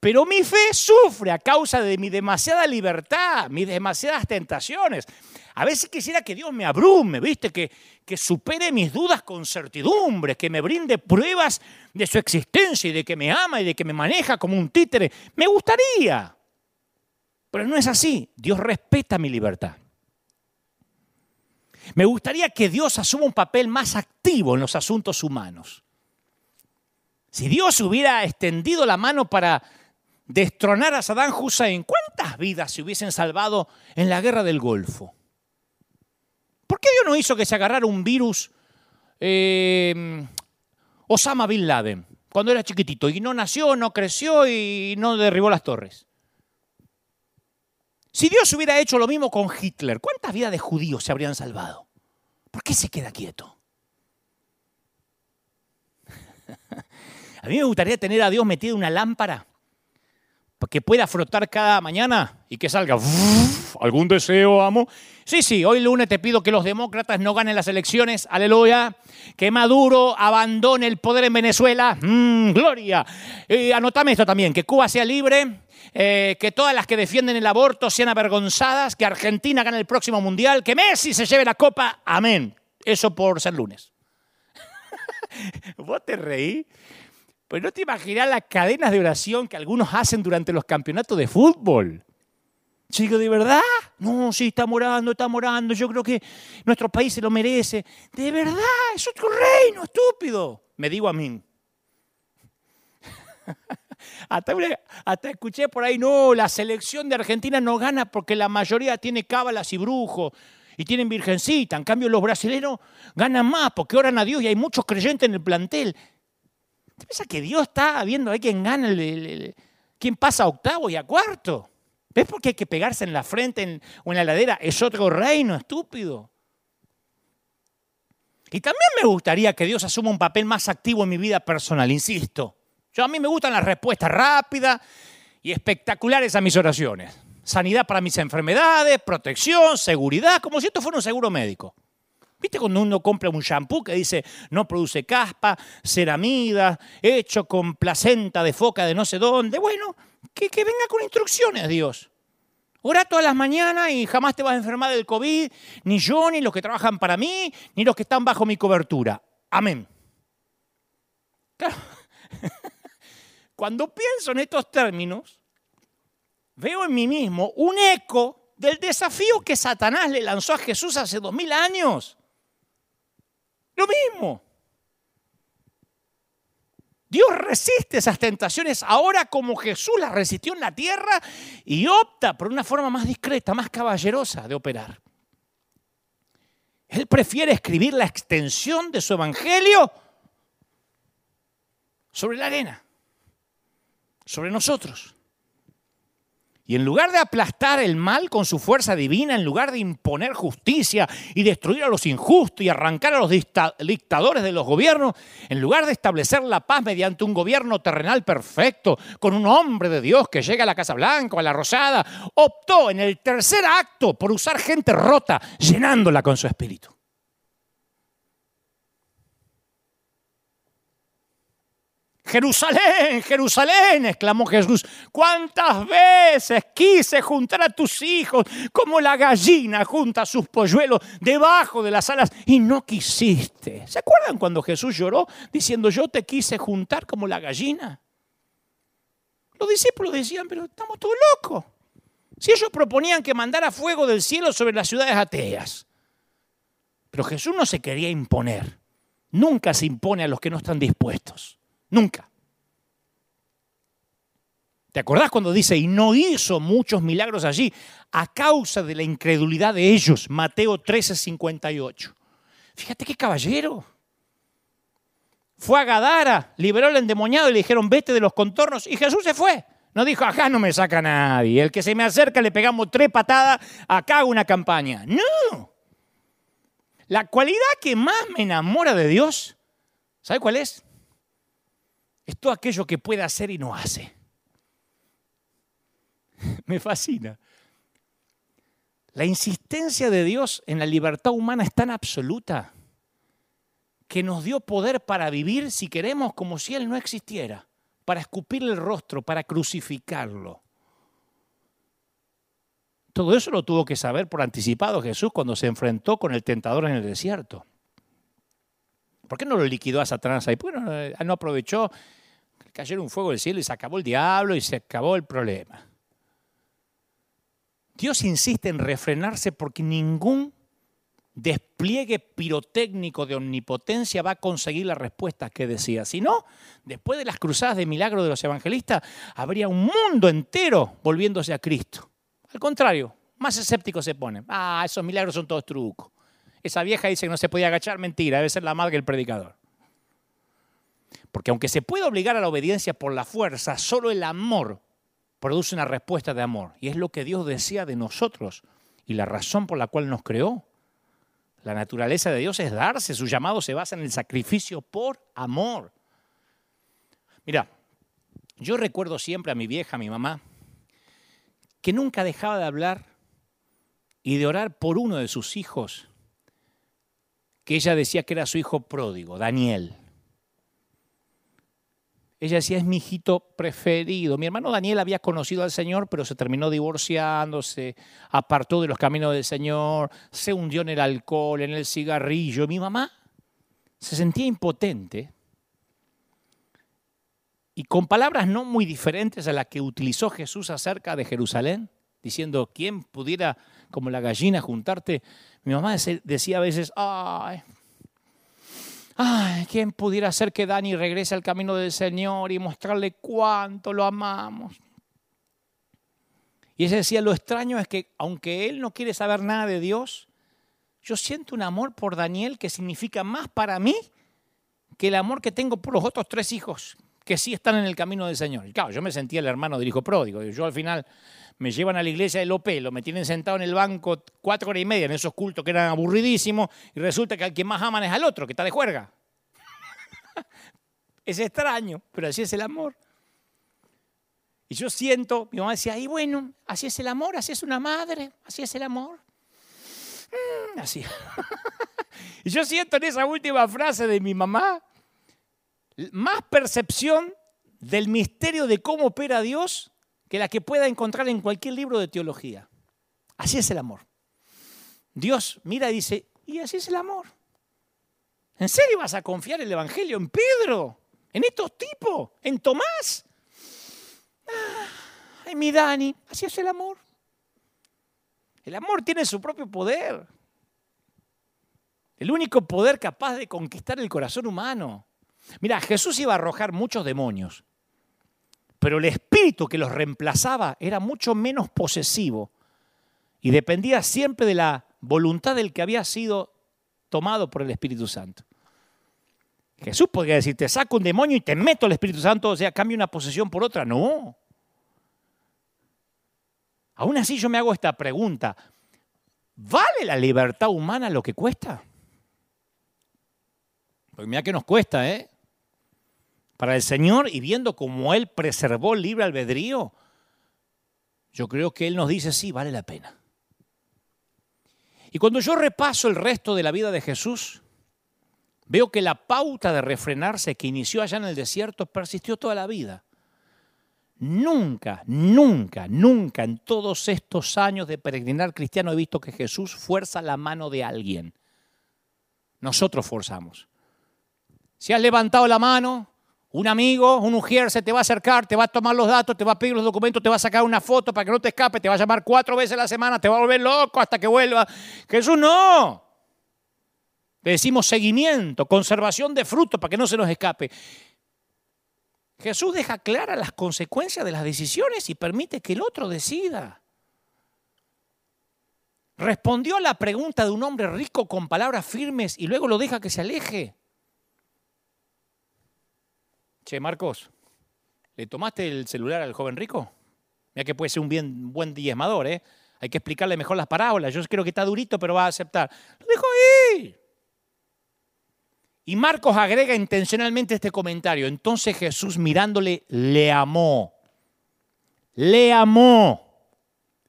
Pero mi fe sufre a causa de mi demasiada libertad, mis demasiadas tentaciones. A veces quisiera que Dios me abrume, ¿viste? Que, que supere mis dudas con certidumbre, que me brinde pruebas de su existencia y de que me ama y de que me maneja como un títere. Me gustaría. Pero no es así. Dios respeta mi libertad. Me gustaría que Dios asuma un papel más activo en los asuntos humanos. Si Dios hubiera extendido la mano para destronar a Saddam Hussein, ¿cuántas vidas se hubiesen salvado en la guerra del Golfo? ¿Por qué Dios no hizo que se agarrara un virus eh, Osama Bin Laden cuando era chiquitito y no nació, no creció y no derribó las torres? Si Dios hubiera hecho lo mismo con Hitler, ¿cuántas vidas de judíos se habrían salvado? ¿Por qué se queda quieto? A mí me gustaría tener a Dios metido en una lámpara que pueda frotar cada mañana y que salga. ¿Algún deseo, amo? Sí, sí, hoy lunes te pido que los demócratas no ganen las elecciones, aleluya. Que Maduro abandone el poder en Venezuela, mm, gloria. Y anotame esto también, que Cuba sea libre, eh, que todas las que defienden el aborto sean avergonzadas, que Argentina gane el próximo mundial, que Messi se lleve la copa, amén. Eso por ser lunes. ¿Vos te reí? Pues no te imaginas las cadenas de oración que algunos hacen durante los campeonatos de fútbol. Chico, ¿de verdad? No, sí, está morando, está morando. Yo creo que nuestro país se lo merece. ¿De verdad? Es otro reino, estúpido. Me digo a mí. hasta, hasta, escuché por ahí, no, la selección de Argentina no gana porque la mayoría tiene cábalas y brujos y tienen virgencita. En cambio, los brasileños ganan más porque oran a Dios y hay muchos creyentes en el plantel. ¿Te piensas que Dios está viendo a quién gana, quién pasa a octavo y a cuarto? ¿Ves por qué hay que pegarse en la frente o en la ladera? Es otro reino, estúpido. Y también me gustaría que Dios asuma un papel más activo en mi vida personal, insisto. Yo a mí me gustan las respuestas rápidas y espectaculares a mis oraciones. Sanidad para mis enfermedades, protección, seguridad, como si esto fuera un seguro médico. ¿Viste cuando uno compra un shampoo que dice no produce caspa, ceramida, hecho con placenta de foca de no sé dónde? Bueno, que, venga con instrucciones, Dios. Ora todas las mañanas y jamás te vas a enfermar del COVID, ni yo, ni los que trabajan para mí, ni los que están bajo mi cobertura. Amén. Cuando pienso en estos términos, veo en mí mismo un eco del desafío que Satanás le lanzó a Jesús hace dos mil años. Lo mismo. Dios resiste esas tentaciones ahora como Jesús las resistió en la tierra y opta por una forma más discreta, más caballerosa de operar. Él prefiere escribir la extensión de su evangelio sobre la arena, sobre nosotros. Y en lugar de aplastar el mal con su fuerza divina, en lugar de imponer justicia y destruir a los injustos y arrancar a los dictadores de los gobiernos, en lugar de establecer la paz mediante un gobierno terrenal perfecto, con un hombre de Dios que llega a la Casa Blanca o a la Rosada, optó en el tercer acto por usar gente rota, llenándola con su espíritu. Jerusalén, Jerusalén, exclamó Jesús, ¿cuántas veces quise juntar a tus hijos como la gallina junta sus polluelos debajo de las alas y no quisiste? ¿Se acuerdan cuando Jesús lloró diciendo yo te quise juntar como la gallina? Los discípulos decían, pero estamos todos locos. Si ellos proponían que mandara fuego del cielo sobre las ciudades ateas. Pero Jesús no se quería imponer. Nunca se impone a los que no están dispuestos. Nunca. ¿Te acordás cuando dice, y no hizo muchos milagros allí a causa de la incredulidad de ellos? Mateo 13, 58. Fíjate qué caballero. Fue a Gadara, liberó al endemoniado y le dijeron, vete de los contornos. Y Jesús se fue. No dijo, acá no me saca nadie. El que se me acerca le pegamos tres patadas, acá hago una campaña. No. La cualidad que más me enamora de Dios, ¿sabe cuál es? Es todo aquello que puede hacer y no hace. Me fascina. La insistencia de Dios en la libertad humana es tan absoluta que nos dio poder para vivir, si queremos, como si Él no existiera, para escupirle el rostro, para crucificarlo. Todo eso lo tuvo que saber por anticipado Jesús cuando se enfrentó con el tentador en el desierto. ¿Por qué no lo liquidó a Satanás ahí? Bueno, no aprovechó, cayó un fuego del cielo y se acabó el diablo y se acabó el problema. Dios insiste en refrenarse porque ningún despliegue pirotécnico de omnipotencia va a conseguir la respuesta que decía. Si no, después de las cruzadas de milagro de los evangelistas, habría un mundo entero volviéndose a Cristo. Al contrario, más escépticos se ponen. Ah, esos milagros son todos trucos. Esa vieja dice que no se podía agachar, mentira, debe ser la madre el predicador. Porque aunque se puede obligar a la obediencia por la fuerza, solo el amor produce una respuesta de amor. Y es lo que Dios decía de nosotros y la razón por la cual nos creó. La naturaleza de Dios es darse, su llamado se basa en el sacrificio por amor. Mira, yo recuerdo siempre a mi vieja, a mi mamá, que nunca dejaba de hablar y de orar por uno de sus hijos, que ella decía que era su hijo pródigo, Daniel. Ella decía, es mi hijito preferido. Mi hermano Daniel había conocido al Señor, pero se terminó divorciando, se apartó de los caminos del Señor, se hundió en el alcohol, en el cigarrillo. Mi mamá se sentía impotente y con palabras no muy diferentes a las que utilizó Jesús acerca de Jerusalén, diciendo, ¿quién pudiera como la gallina juntarte? Mi mamá decía a veces, ay, Ay, ¿quién pudiera hacer que Dani regrese al camino del Señor y mostrarle cuánto lo amamos? Y ella decía, lo extraño es que aunque él no quiere saber nada de Dios, yo siento un amor por Daniel que significa más para mí que el amor que tengo por los otros tres hijos que sí están en el camino del Señor. Y claro, yo me sentía el hermano del hijo pródigo. Yo al final me llevan a la iglesia de Lopelo, me tienen sentado en el banco cuatro horas y media en esos cultos que eran aburridísimos y resulta que al que más aman es al otro, que está de juerga. es extraño, pero así es el amor. Y yo siento, mi mamá decía, y bueno, así es el amor, así es una madre, así es el amor. Mm, así. y yo siento en esa última frase de mi mamá más percepción del misterio de cómo opera Dios que la que pueda encontrar en cualquier libro de teología. Así es el amor. Dios mira y dice, y así es el amor. ¿En serio vas a confiar el Evangelio en Pedro? ¿En estos tipos? ¿En Tomás? Ah, en mi Dani. Así es el amor. El amor tiene su propio poder. El único poder capaz de conquistar el corazón humano. Mira, Jesús iba a arrojar muchos demonios pero el espíritu que los reemplazaba era mucho menos posesivo y dependía siempre de la voluntad del que había sido tomado por el Espíritu Santo. Jesús podría decir, te saco un demonio y te meto el Espíritu Santo, o sea, cambio una posesión por otra. No. Aún así yo me hago esta pregunta, ¿vale la libertad humana lo que cuesta? Porque mira que nos cuesta, ¿eh? Para el Señor y viendo cómo Él preservó el libre albedrío, yo creo que Él nos dice, sí, vale la pena. Y cuando yo repaso el resto de la vida de Jesús, veo que la pauta de refrenarse que inició allá en el desierto persistió toda la vida. Nunca, nunca, nunca en todos estos años de peregrinar cristiano he visto que Jesús fuerza la mano de alguien. Nosotros forzamos. Si has levantado la mano, Un amigo, un mujer se te va a acercar, te va a tomar los datos, te va a pedir los documentos, te va a sacar una foto para que no te escape, te va a llamar cuatro veces a la semana, te va a volver loco hasta que vuelva. Jesús no. Le decimos seguimiento, conservación de frutos para que no se nos escape. Jesús deja claras las consecuencias de las decisiones y permite que el otro decida. Respondió a la pregunta de un hombre rico con palabras firmes y luego lo deja que se aleje. Che, Marcos, ¿le tomaste el celular al joven rico? Mira que puede ser un bien, buen diezmador, ¿eh? Hay que explicarle mejor las parábolas. Yo creo que está durito, pero va a aceptar. Lo dejo ahí. Y Marcos agrega intencionalmente este comentario. Entonces Jesús mirándole le amó. Le amó.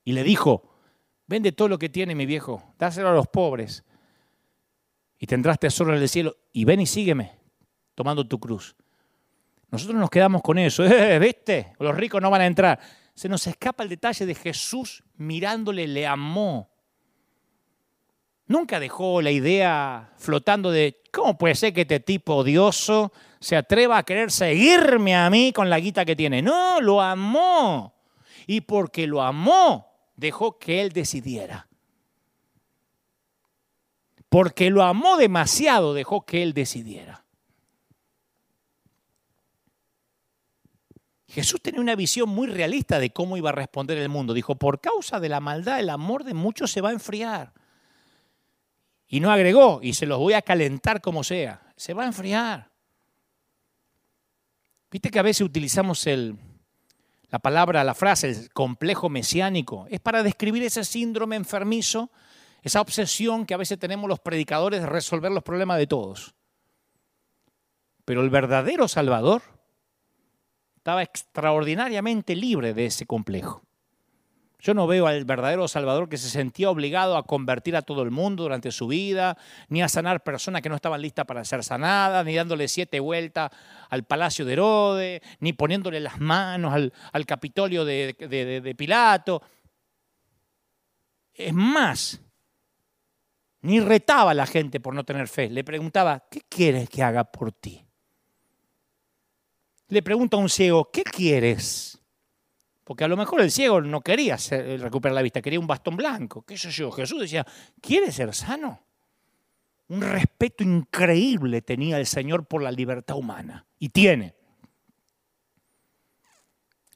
Y le dijo, vende todo lo que tiene mi viejo, dáselo a los pobres. Y tendrás tesoro en el cielo. Y ven y sígueme, tomando tu cruz. Nosotros nos quedamos con eso. ¿Eh, ¿Viste? Los ricos no van a entrar. Se nos escapa el detalle de Jesús mirándole, le amó. Nunca dejó la idea flotando de cómo puede ser que este tipo odioso se atreva a querer seguirme a mí con la guita que tiene. No, lo amó. Y porque lo amó, dejó que él decidiera. Porque lo amó demasiado, dejó que él decidiera. Jesús tenía una visión muy realista de cómo iba a responder el mundo. Dijo, por causa de la maldad, el amor de muchos se va a enfriar. Y no agregó, y se los voy a calentar como sea. Se va a enfriar. Viste que a veces utilizamos el, la palabra, la frase, el complejo mesiánico. Es para describir ese síndrome enfermizo, esa obsesión que a veces tenemos los predicadores de resolver los problemas de todos. Pero el verdadero Salvador estaba extraordinariamente libre de ese complejo. Yo no veo al verdadero Salvador que se sentía obligado a convertir a todo el mundo durante su vida, ni a sanar personas que no estaban listas para ser sanadas, ni dándole siete vueltas al palacio de Herodes, ni poniéndole las manos al, Capitolio de, de Pilato. Es más, ni retaba a la gente por no tener fe. Le preguntaba, ¿qué quieres que haga por ti? Le pregunta a un ciego, ¿qué quieres? Porque a lo mejor el ciego no quería recuperar la vista, quería un bastón blanco. ¿Qué sé yo? Jesús decía, ¿quieres ser sano? Un respeto increíble tenía el Señor por la libertad humana. Y tiene.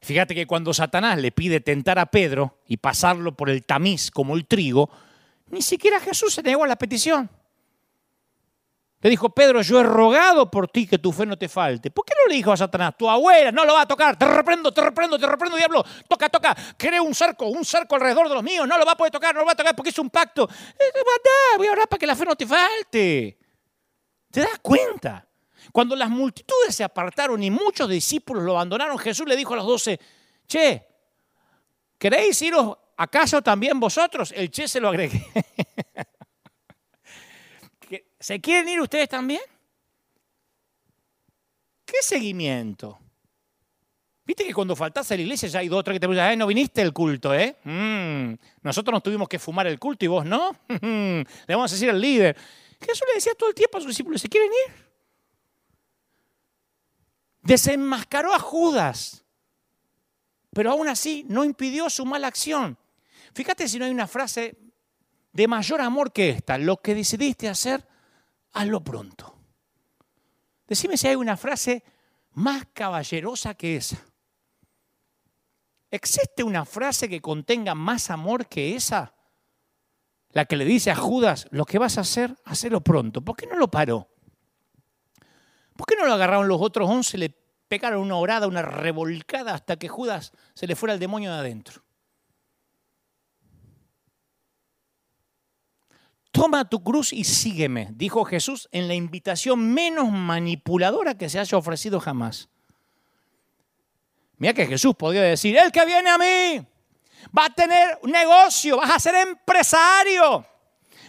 Fíjate que cuando Satanás le pide tentar a Pedro y pasarlo por el tamiz como el trigo, ni siquiera Jesús se negó a la petición. Le dijo, Pedro, yo he rogado por ti que tu fe no te falte. ¿Por qué no le dijo a Satanás, tu abuela no lo va a tocar? Te reprendo, te reprendo, te reprendo, diablo. Toca, toca. Cree un cerco, un cerco alrededor de los míos. No lo va a poder tocar, no lo va a tocar porque es un pacto. Eh, voy a orar para que la fe no te falte. ¿Te das cuenta? Cuando las multitudes se apartaron y muchos discípulos lo abandonaron, Jesús le dijo a los doce, che, ¿queréis iros acaso también vosotros? El che se lo agregué. ¿Se quieren ir ustedes también? ¿Qué seguimiento? Viste que cuando faltás a la iglesia ya hay dos o tres que te dicen, no viniste el culto, ¿eh? Mm, nosotros nos tuvimos que fumar el culto y vos no. le vamos a decir al líder. Jesús le decía todo el tiempo a sus discípulos, ¿se quieren ir? Desenmascaró a Judas, pero aún así no impidió su mala acción. Fíjate si no hay una frase de mayor amor que esta. Lo que decidiste hacer, hazlo pronto. Decime si hay una frase más caballerosa que esa. ¿Existe una frase que contenga más amor que esa? La que le dice a Judas, lo que vas a hacer, hazlo pronto. ¿Por qué no lo paró? ¿Por qué no lo agarraron los otros once, le pegaron una orada, una revolcada hasta que Judas se le fuera el demonio de adentro? Toma tu cruz y sígueme, dijo Jesús en la invitación menos manipuladora que se haya ofrecido jamás. Mira que Jesús podía decir, el que viene a mí va a tener un negocio, vas a ser empresario.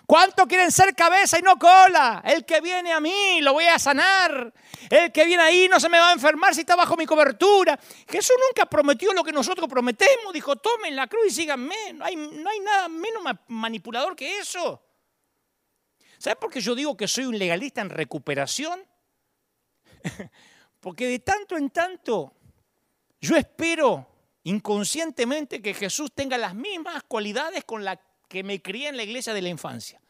¿Cuánto quieren ser cabeza y no cola? El que viene a mí lo voy a sanar. El que viene ahí no se me va a enfermar si está bajo mi cobertura. Jesús nunca prometió lo que nosotros prometemos. Dijo, tomen la cruz y síganme. No hay, no hay nada menos manipulador que eso. ¿Sabes por qué yo digo que soy un legalista en recuperación? Porque de tanto en tanto yo espero inconscientemente que Jesús tenga las mismas cualidades con las que me crié en la iglesia de la infancia.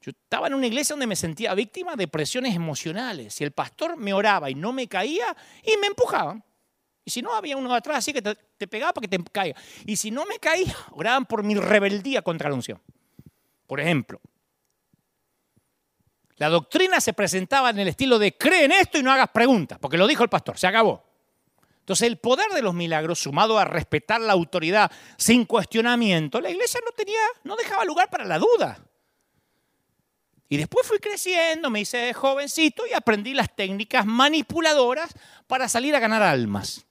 Yo estaba en una iglesia donde me sentía víctima de presiones emocionales y el pastor me oraba y no me caía y me empujaban. Y si no, había uno atrás así que te, pegaba para que te caiga. Y si no me caía, oraban por mi rebeldía contra la unción. Por ejemplo, la doctrina se presentaba en el estilo de cree en esto y no hagas preguntas, porque lo dijo el pastor, se acabó. Entonces el poder de los milagros, sumado a respetar la autoridad sin cuestionamiento, la iglesia no tenía, no dejaba lugar para la duda. Y después fui creciendo, me hice jovencito y aprendí las técnicas manipuladoras para salir a ganar almas.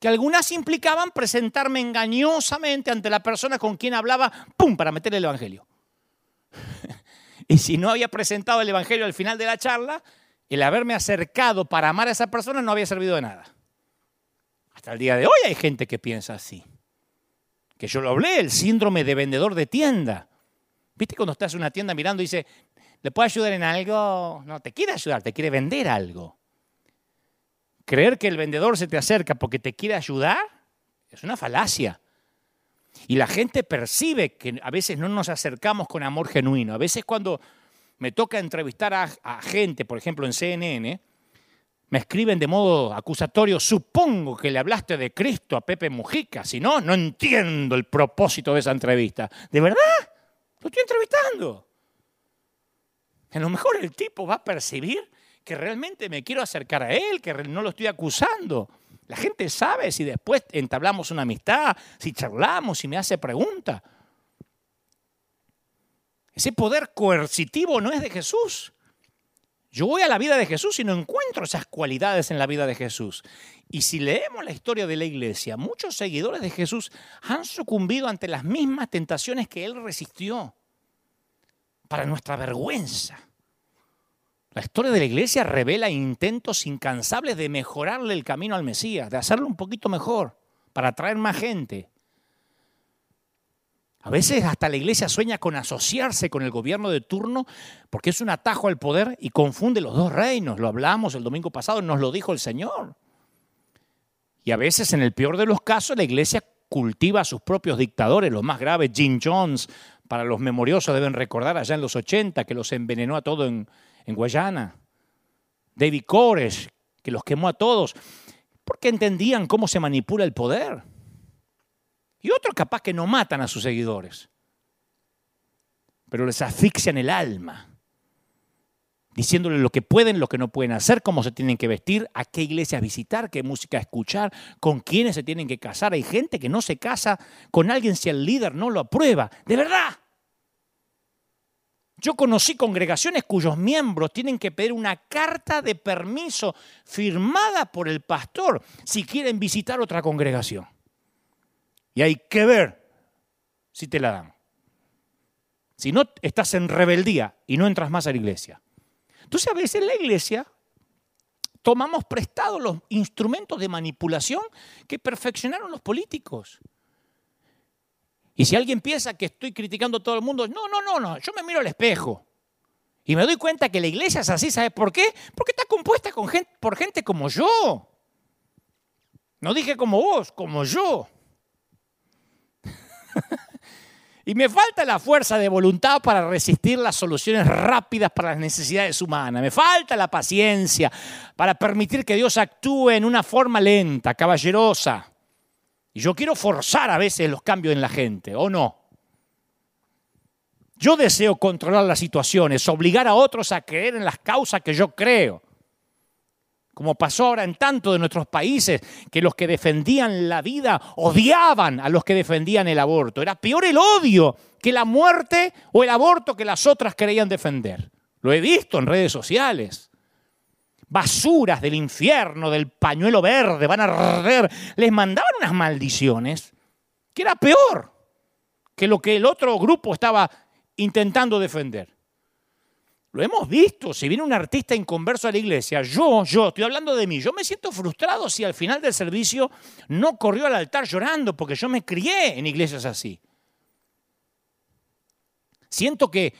Que algunas implicaban presentarme engañosamente ante la persona con quien hablaba, ¡pum!, para meter el Evangelio. Y si no había presentado el Evangelio al final de la charla, el haberme acercado para amar a esa persona no había servido de nada. Hasta el día de hoy hay gente que piensa así. Que yo lo hablé, el síndrome de vendedor de tienda. ¿Viste cuando estás en una tienda mirando y dice, ¿le puedo ayudar en algo? No, te quiere ayudar, te quiere vender algo. Creer que el vendedor se te acerca porque te quiere ayudar es una falacia. Y la gente percibe que a veces no nos acercamos con amor genuino. A veces cuando me toca entrevistar a, gente, por ejemplo en CNN, me escriben de modo acusatorio, supongo que le hablaste de Cristo a Pepe Mujica, si no, no entiendo el propósito de esa entrevista. ¿De verdad? Lo estoy entrevistando. A lo mejor el tipo va a percibir que realmente me quiero acercar a él, que no lo estoy acusando. La gente sabe si después entablamos una amistad, si charlamos, si me hace pregunta. Ese poder coercitivo no es de Jesús. Yo voy a la vida de Jesús y no encuentro esas cualidades en la vida de Jesús. Y si leemos la historia de la iglesia, muchos seguidores de Jesús han sucumbido ante las mismas tentaciones que él resistió. Para nuestra vergüenza. La historia de la iglesia revela intentos incansables de mejorarle el camino al Mesías, de hacerlo un poquito mejor, para atraer más gente. A veces hasta la iglesia sueña con asociarse con el gobierno de turno porque es un atajo al poder y confunde los dos reinos. Lo hablamos el domingo pasado, nos lo dijo el Señor. Y a veces, en el peor de los casos, la iglesia cultiva a sus propios dictadores, los más graves, Jim Jones, para los memoriosos deben recordar allá en los 80 que los envenenó a todos en, en Guayana. David Koresh, que los quemó a todos, porque entendían cómo se manipula el poder. Y otros capaz que no matan a sus seguidores, pero les asfixian el alma, diciéndoles lo que pueden, lo que no pueden hacer, cómo se tienen que vestir, a qué iglesias visitar, qué música escuchar, con quiénes se tienen que casar. Hay gente que no se casa con alguien si el líder no lo aprueba. De verdad. Yo conocí congregaciones cuyos miembros tienen que pedir una carta de permiso firmada por el pastor si quieren visitar otra congregación. Y hay que ver si te la dan. Si no, estás en rebeldía y no entras más a la iglesia. Entonces a veces en la iglesia tomamos prestados los instrumentos de manipulación que perfeccionaron los políticos. Y si alguien piensa que estoy criticando a todo el mundo, no, no, no, no, yo me miro al espejo. Y me doy cuenta que la iglesia es así, ¿sabes por qué? Porque está compuesta por gente como yo. No dije como vos, como yo. y me falta la fuerza de voluntad para resistir las soluciones rápidas para las necesidades humanas. Me falta la paciencia para permitir que Dios actúe en una forma lenta, caballerosa. Y yo quiero forzar a veces los cambios en la gente, ¿o no? Yo deseo controlar las situaciones, obligar a otros a creer en las causas que yo creo como pasó ahora en tantos de nuestros países, que los que defendían la vida odiaban a los que defendían el aborto. Era peor el odio que la muerte o el aborto que las otras querían defender. Lo he visto en redes sociales. Basuras del infierno, del pañuelo verde, van a arder. Les mandaban unas maldiciones que era peor que lo que el otro grupo estaba intentando defender. Lo hemos visto, si viene un artista inconverso a la iglesia, yo, yo, estoy hablando de mí, yo me siento frustrado si al final del servicio no corrió al altar llorando, porque yo me crié en iglesias así. Siento que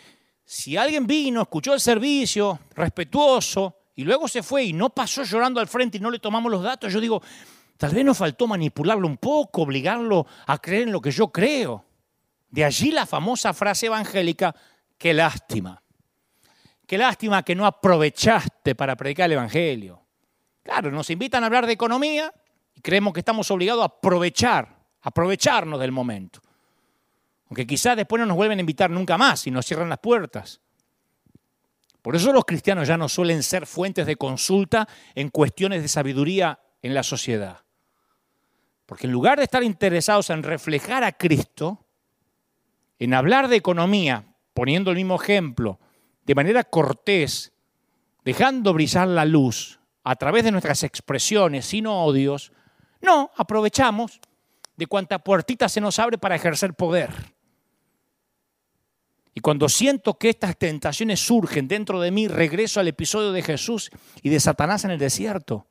si alguien vino, escuchó el servicio, respetuoso, y luego se fue y no pasó llorando al frente y no le tomamos los datos, yo digo, tal vez nos faltó manipularlo un poco, obligarlo a creer en lo que yo creo. De allí la famosa frase evangélica, qué lástima. Qué lástima que no aprovechaste para predicar el Evangelio. Claro, nos invitan a hablar de economía y creemos que estamos obligados a aprovechar, aprovecharnos del momento. Aunque quizás después no nos vuelven a invitar nunca más y nos cierran las puertas. Por eso los cristianos ya no suelen ser fuentes de consulta en cuestiones de sabiduría en la sociedad. Porque en lugar de estar interesados en reflejar a Cristo, en hablar de economía, poniendo el mismo ejemplo, de manera cortés, dejando brillar la luz a través de nuestras expresiones, sin odios, no, aprovechamos de cuanta puertita se nos abre para ejercer poder. Y cuando siento que estas tentaciones surgen dentro de mí, regreso al episodio de Jesús y de Satanás en el desierto.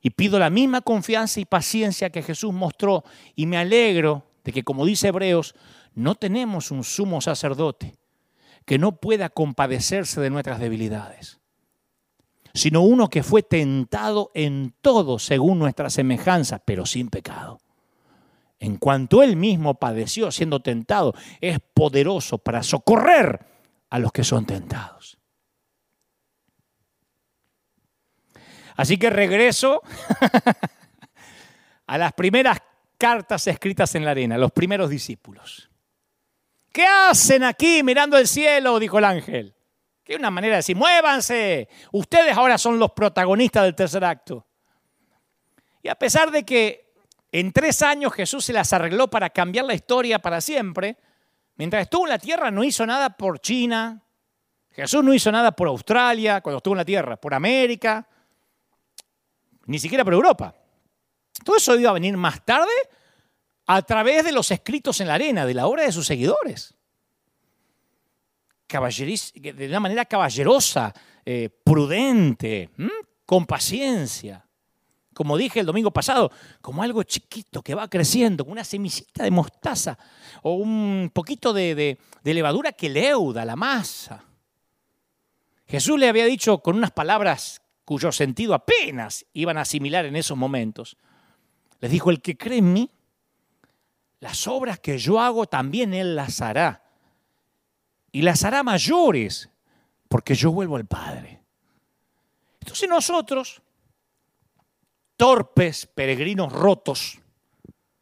Y pido la misma confianza y paciencia que Jesús mostró y me alegro de que, como dice Hebreos, no tenemos un sumo sacerdote que no pueda compadecerse de nuestras debilidades, sino uno que fue tentado en todo según nuestra semejanza, pero sin pecado en cuanto él mismo padeció siendo tentado, es poderoso para socorrer a los que son tentados. Así que regreso a las primeras cartas escritas en la arena, los primeros discípulos. ¿Qué hacen aquí mirando el cielo? dijo el ángel. Que una manera de decir, muévanse, ustedes ahora son los protagonistas del tercer acto. Y a pesar de que en tres años Jesús se las arregló para cambiar la historia para siempre. Mientras estuvo en la tierra no hizo nada por China. Jesús no hizo nada por Australia cuando estuvo en la tierra, por América, ni siquiera por Europa. Todo eso iba a venir más tarde a través de los escritos en la arena, de la obra de sus seguidores. de una manera caballerosa, eh, prudente, con paciencia como dije el domingo pasado, como algo chiquito que va creciendo, una semillita de mostaza o un poquito de, levadura que leuda la masa. Jesús le había dicho con unas palabras cuyo sentido apenas iban a asimilar en esos momentos. Les dijo, el que cree en mí, las obras que yo hago también él las hará. Y las hará mayores, porque yo vuelvo al Padre. Entonces nosotros torpes, peregrinos rotos.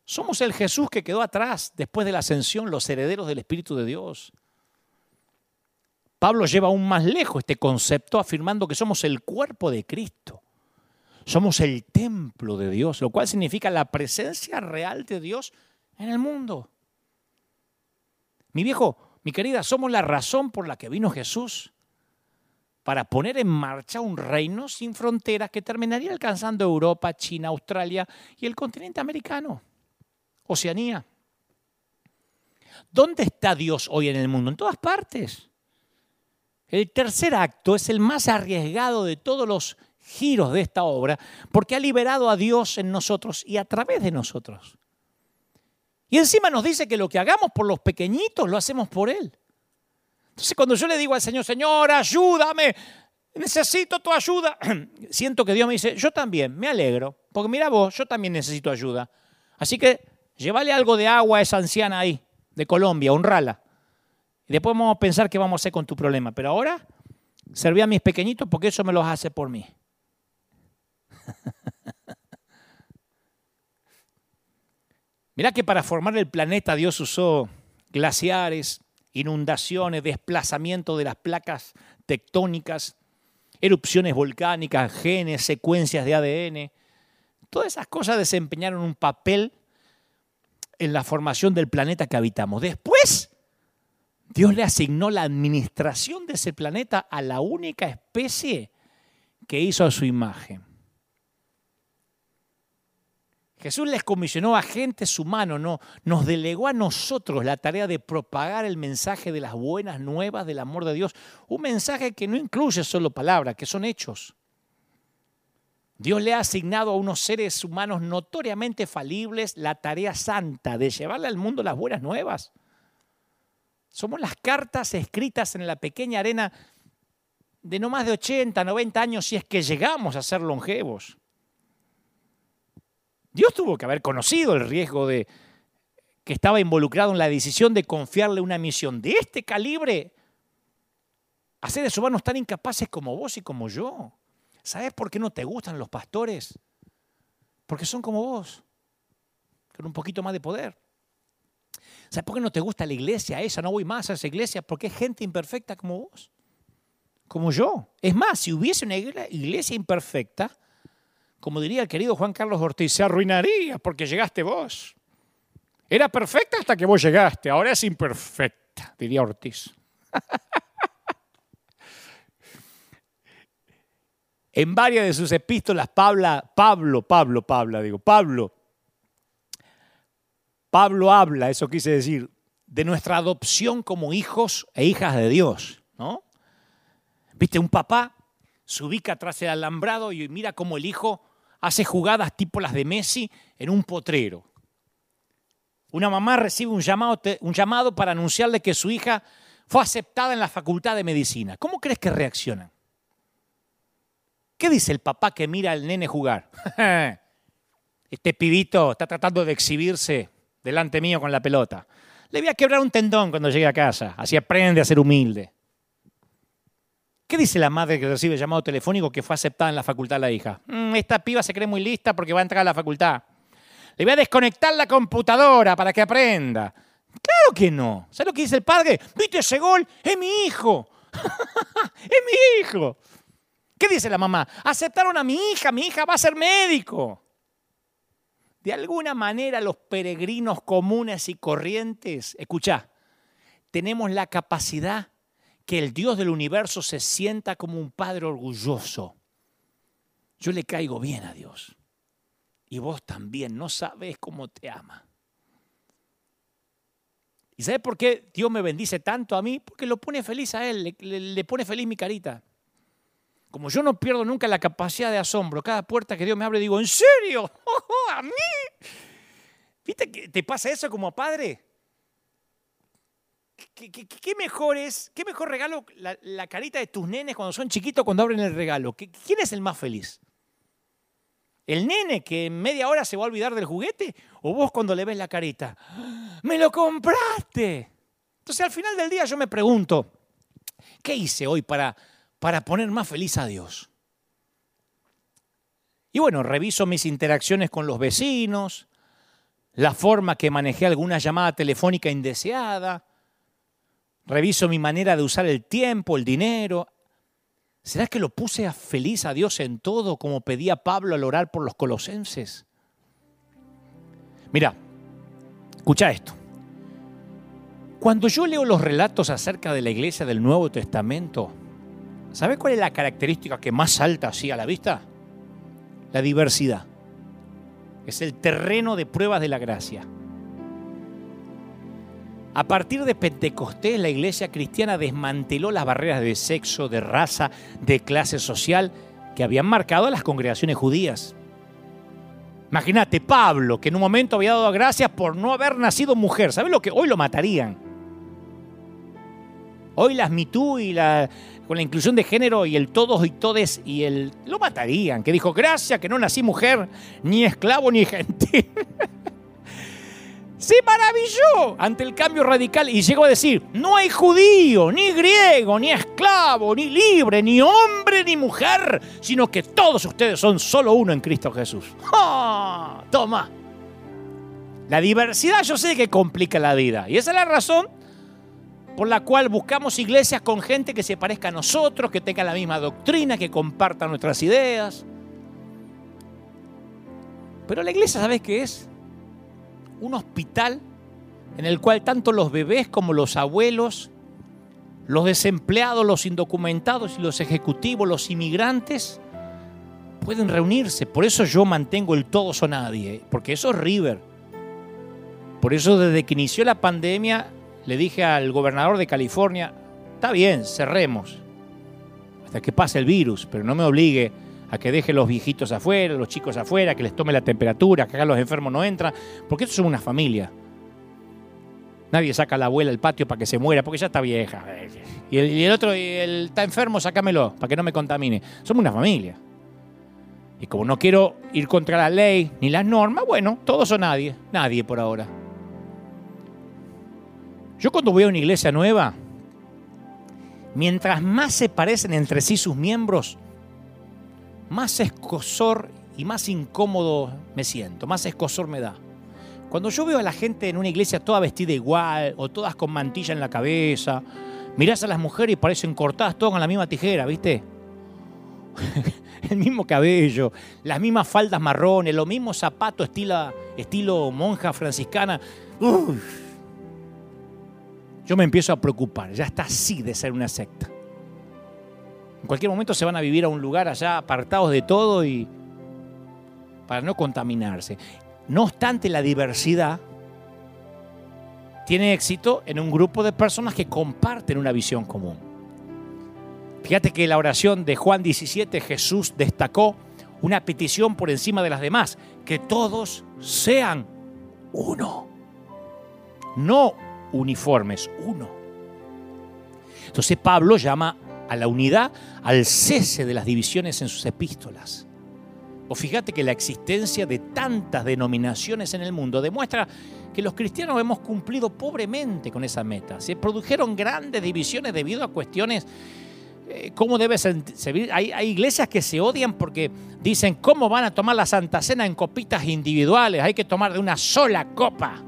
Somos el Jesús que quedó atrás después de la ascensión, los herederos del Espíritu de Dios. Pablo lleva aún más lejos este concepto afirmando que somos el cuerpo de Cristo. Somos el templo de Dios, lo cual significa la presencia real de Dios en el mundo. Mi viejo, mi querida, somos la razón por la que vino Jesús para poner en marcha un reino sin fronteras que terminaría alcanzando Europa, China, Australia y el continente americano, Oceanía. ¿Dónde está Dios hoy en el mundo? En todas partes. El tercer acto es el más arriesgado de todos los giros de esta obra porque ha liberado a Dios en nosotros y a través de nosotros. Y encima nos dice que lo que hagamos por los pequeñitos lo hacemos por Él. Entonces cuando yo le digo al Señor, Señor, ayúdame, necesito tu ayuda, siento que Dios me dice, yo también, me alegro, porque mira vos, yo también necesito ayuda. Así que llévale algo de agua a esa anciana ahí, de Colombia, honrala. Y después vamos a pensar qué vamos a hacer con tu problema. Pero ahora, serví a mis pequeñitos porque eso me los hace por mí. Mirá que para formar el planeta Dios usó glaciares, inundaciones, desplazamiento de las placas tectónicas, erupciones volcánicas, genes, secuencias de ADN. Todas esas cosas desempeñaron un papel en la formación del planeta que habitamos. Después, Dios le asignó la administración de ese planeta a la única especie que hizo a su imagen. Jesús les comisionó a agentes humanos, no, nos delegó a nosotros la tarea de propagar el mensaje de las buenas nuevas del amor de Dios. Un mensaje que no incluye solo palabras, que son hechos. Dios le ha asignado a unos seres humanos notoriamente falibles la tarea santa de llevarle al mundo las buenas nuevas. Somos las cartas escritas en la pequeña arena de no más de 80, 90 años si es que llegamos a ser longevos. Dios tuvo que haber conocido el riesgo de que estaba involucrado en la decisión de confiarle una misión de este calibre a seres humanos tan incapaces como vos y como yo. ¿Sabes por qué no te gustan los pastores? Porque son como vos, con un poquito más de poder. ¿Sabes por qué no te gusta la iglesia esa? No voy más a esa iglesia porque es gente imperfecta como vos, como yo. Es más, si hubiese una iglesia imperfecta, como diría el querido Juan Carlos Ortiz, se arruinaría porque llegaste vos. Era perfecta hasta que vos llegaste, ahora es imperfecta, diría Ortiz. en varias de sus epístolas, Pablo, Pablo, Pablo, digo, Pablo Pablo habla, eso quise decir, de nuestra adopción como hijos e hijas de Dios, ¿no? Viste, un papá se ubica tras el alambrado y mira cómo el hijo hace jugadas tipo las de Messi en un potrero. Una mamá recibe un llamado, un llamado para anunciarle que su hija fue aceptada en la facultad de medicina. ¿Cómo crees que reaccionan? ¿Qué dice el papá que mira al nene jugar? este pibito está tratando de exhibirse delante mío con la pelota. Le voy a quebrar un tendón cuando llegue a casa, así aprende a ser humilde. ¿Qué dice la madre que recibe el llamado telefónico que fue aceptada en la facultad la hija? Mm, esta piba se cree muy lista porque va a entrar a la facultad. Le voy a desconectar la computadora para que aprenda. Claro que no. ¿Sabes lo que dice el padre? ¿Viste ese gol? Es mi hijo. es mi hijo. ¿Qué dice la mamá? Aceptaron a mi hija, mi hija va a ser médico. De alguna manera los peregrinos comunes y corrientes, escucha, tenemos la capacidad que el Dios del universo se sienta como un padre orgulloso. Yo le caigo bien a Dios. Y vos también, no sabes cómo te ama. ¿Y sabes por qué Dios me bendice tanto a mí? Porque lo pone feliz a Él, le, le pone feliz mi carita. Como yo no pierdo nunca la capacidad de asombro, cada puerta que Dios me abre digo, ¿en serio? ¿A mí? ¿Viste que te pasa eso como padre? ¿Qué, mejor es, qué mejor regalo la, carita de tus nenes cuando son chiquitos cuando abren el regalo? ¿Quién es el más feliz? ¿El nene que en media hora se va a olvidar del juguete? ¿O vos cuando le ves la carita? ¡Me lo compraste! Entonces al final del día yo me pregunto, ¿qué hice hoy para para poner más feliz a Dios. Y bueno, reviso mis interacciones con los vecinos, la forma que manejé alguna llamada telefónica indeseada, reviso mi manera de usar el tiempo, el dinero. ¿Será que lo puse a feliz a Dios en todo como pedía Pablo al orar por los colosenses? Mira, escucha esto. Cuando yo leo los relatos acerca de la iglesia del Nuevo Testamento, ¿Sabe cuál es la característica que más salta así a la vista? La diversidad. Es el terreno de pruebas de la gracia. A partir de Pentecostés, la iglesia cristiana desmanteló las barreras de sexo, de raza, de clase social que habían marcado a las congregaciones judías. Imagínate, Pablo, que en un momento había dado gracias por no haber nacido mujer. ¿Sabes lo que? Hoy lo matarían. Hoy las MeToo y la, con la inclusión de género y el todos y todes y el... Lo matarían, que dijo, gracias que no nací mujer, ni esclavo ni gentil. Se maravilló ante el cambio radical y llegó a decir, no hay judío, ni griego, ni esclavo, ni libre, ni hombre, ni mujer, sino que todos ustedes son solo uno en Cristo Jesús. ¡Ah! Toma. La diversidad yo sé que complica la vida y esa es la razón por la cual buscamos iglesias con gente que se parezca a nosotros, que tenga la misma doctrina, que comparta nuestras ideas. Pero la iglesia, ¿sabes qué es? Un hospital en el cual tanto los bebés como los abuelos, los desempleados, los indocumentados y los ejecutivos, los inmigrantes, pueden reunirse. Por eso yo mantengo el todos o nadie, porque eso es River. Por eso desde que inició la pandemia le dije al gobernador de California, está bien, cerremos, hasta que pase el virus, pero no me obligue a que deje los viejitos afuera, los chicos afuera, que les tome la temperatura, que acá los enfermos no entran, porque esto es una familia. Nadie saca a la abuela al patio para que se muera, porque ya está vieja. Y el, otro el, está enfermo, sácamelo, para que no me contamine. Somos una familia. Y como no quiero ir contra la ley ni las normas, bueno, todos o nadie. Nadie por ahora. Yo cuando voy a una iglesia nueva, mientras más se parecen entre sí sus miembros, más escosor y más incómodo me siento, más escosor me da. Cuando yo veo a la gente en una iglesia toda vestida igual o todas con mantilla en la cabeza, mirás a las mujeres y parecen cortadas todas con la misma tijera, ¿viste? El mismo cabello, las mismas faldas marrones, los mismos zapatos estilo, estilo monja franciscana. Yo me empiezo a preocupar, ya está así de ser una secta. En cualquier momento se van a vivir a un lugar allá apartados de todo y para no contaminarse. No obstante, la diversidad tiene éxito en un grupo de personas que comparten una visión común. Fíjate que la oración de Juan 17 Jesús destacó una petición por encima de las demás, que todos sean uno. No uniformes, uno. Entonces Pablo llama a la unidad, al cese de las divisiones en sus epístolas. O fíjate que la existencia de tantas denominaciones en el mundo demuestra que los cristianos hemos cumplido pobremente con esa meta. Se produjeron grandes divisiones debido a cuestiones eh, cómo debe servir. Hay, hay, iglesias que se odian porque dicen cómo van a tomar la Santa Cena en copitas individuales. Hay que tomar de una sola copa.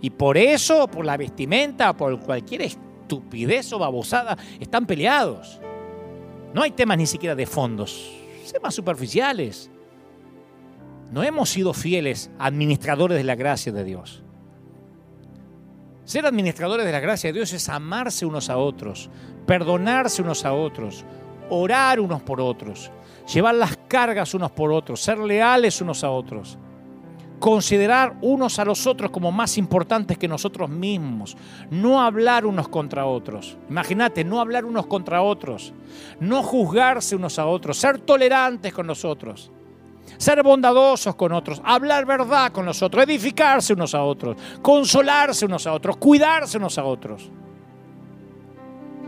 Y por eso, por la vestimenta, por cualquier estupidez o babosada, están peleados. No hay temas ni siquiera de fondos, temas superficiales. No hemos sido fieles administradores de la gracia de Dios. Ser administradores de la gracia de Dios es amarse unos a otros, perdonarse unos a otros, orar unos por otros, llevar las cargas unos por otros, ser leales unos a otros, considerar unos a los otros como más importantes que nosotros mismos, no hablar unos contra otros. Imagínate, no hablar unos contra otros, no juzgarse unos a otros, ser tolerantes con nosotros ser bondadosos con otros, hablar verdad con los otros, edificarse unos a otros, consolarse unos a otros, cuidarse unos a otros.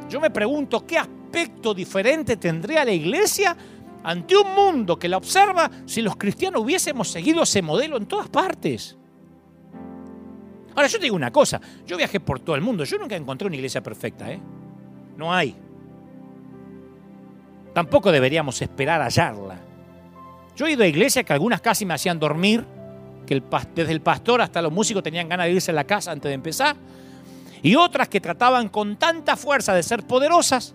Yo me pregunto qué aspecto diferente tendría la iglesia ante un mundo que la observa si los cristianos hubiésemos seguido ese modelo en todas partes. Ahora, yo te digo una cosa, yo viajé por todo el mundo, yo nunca encontré una iglesia perfecta, ¿eh? No hay. Tampoco deberíamos esperar hallarla. Yo he ido a iglesias que algunas casi me hacían dormir, que desde el pastor hasta los músicos tenían ganas de irse a la casa antes de empezar, y otras que trataban con tanta fuerza de ser poderosas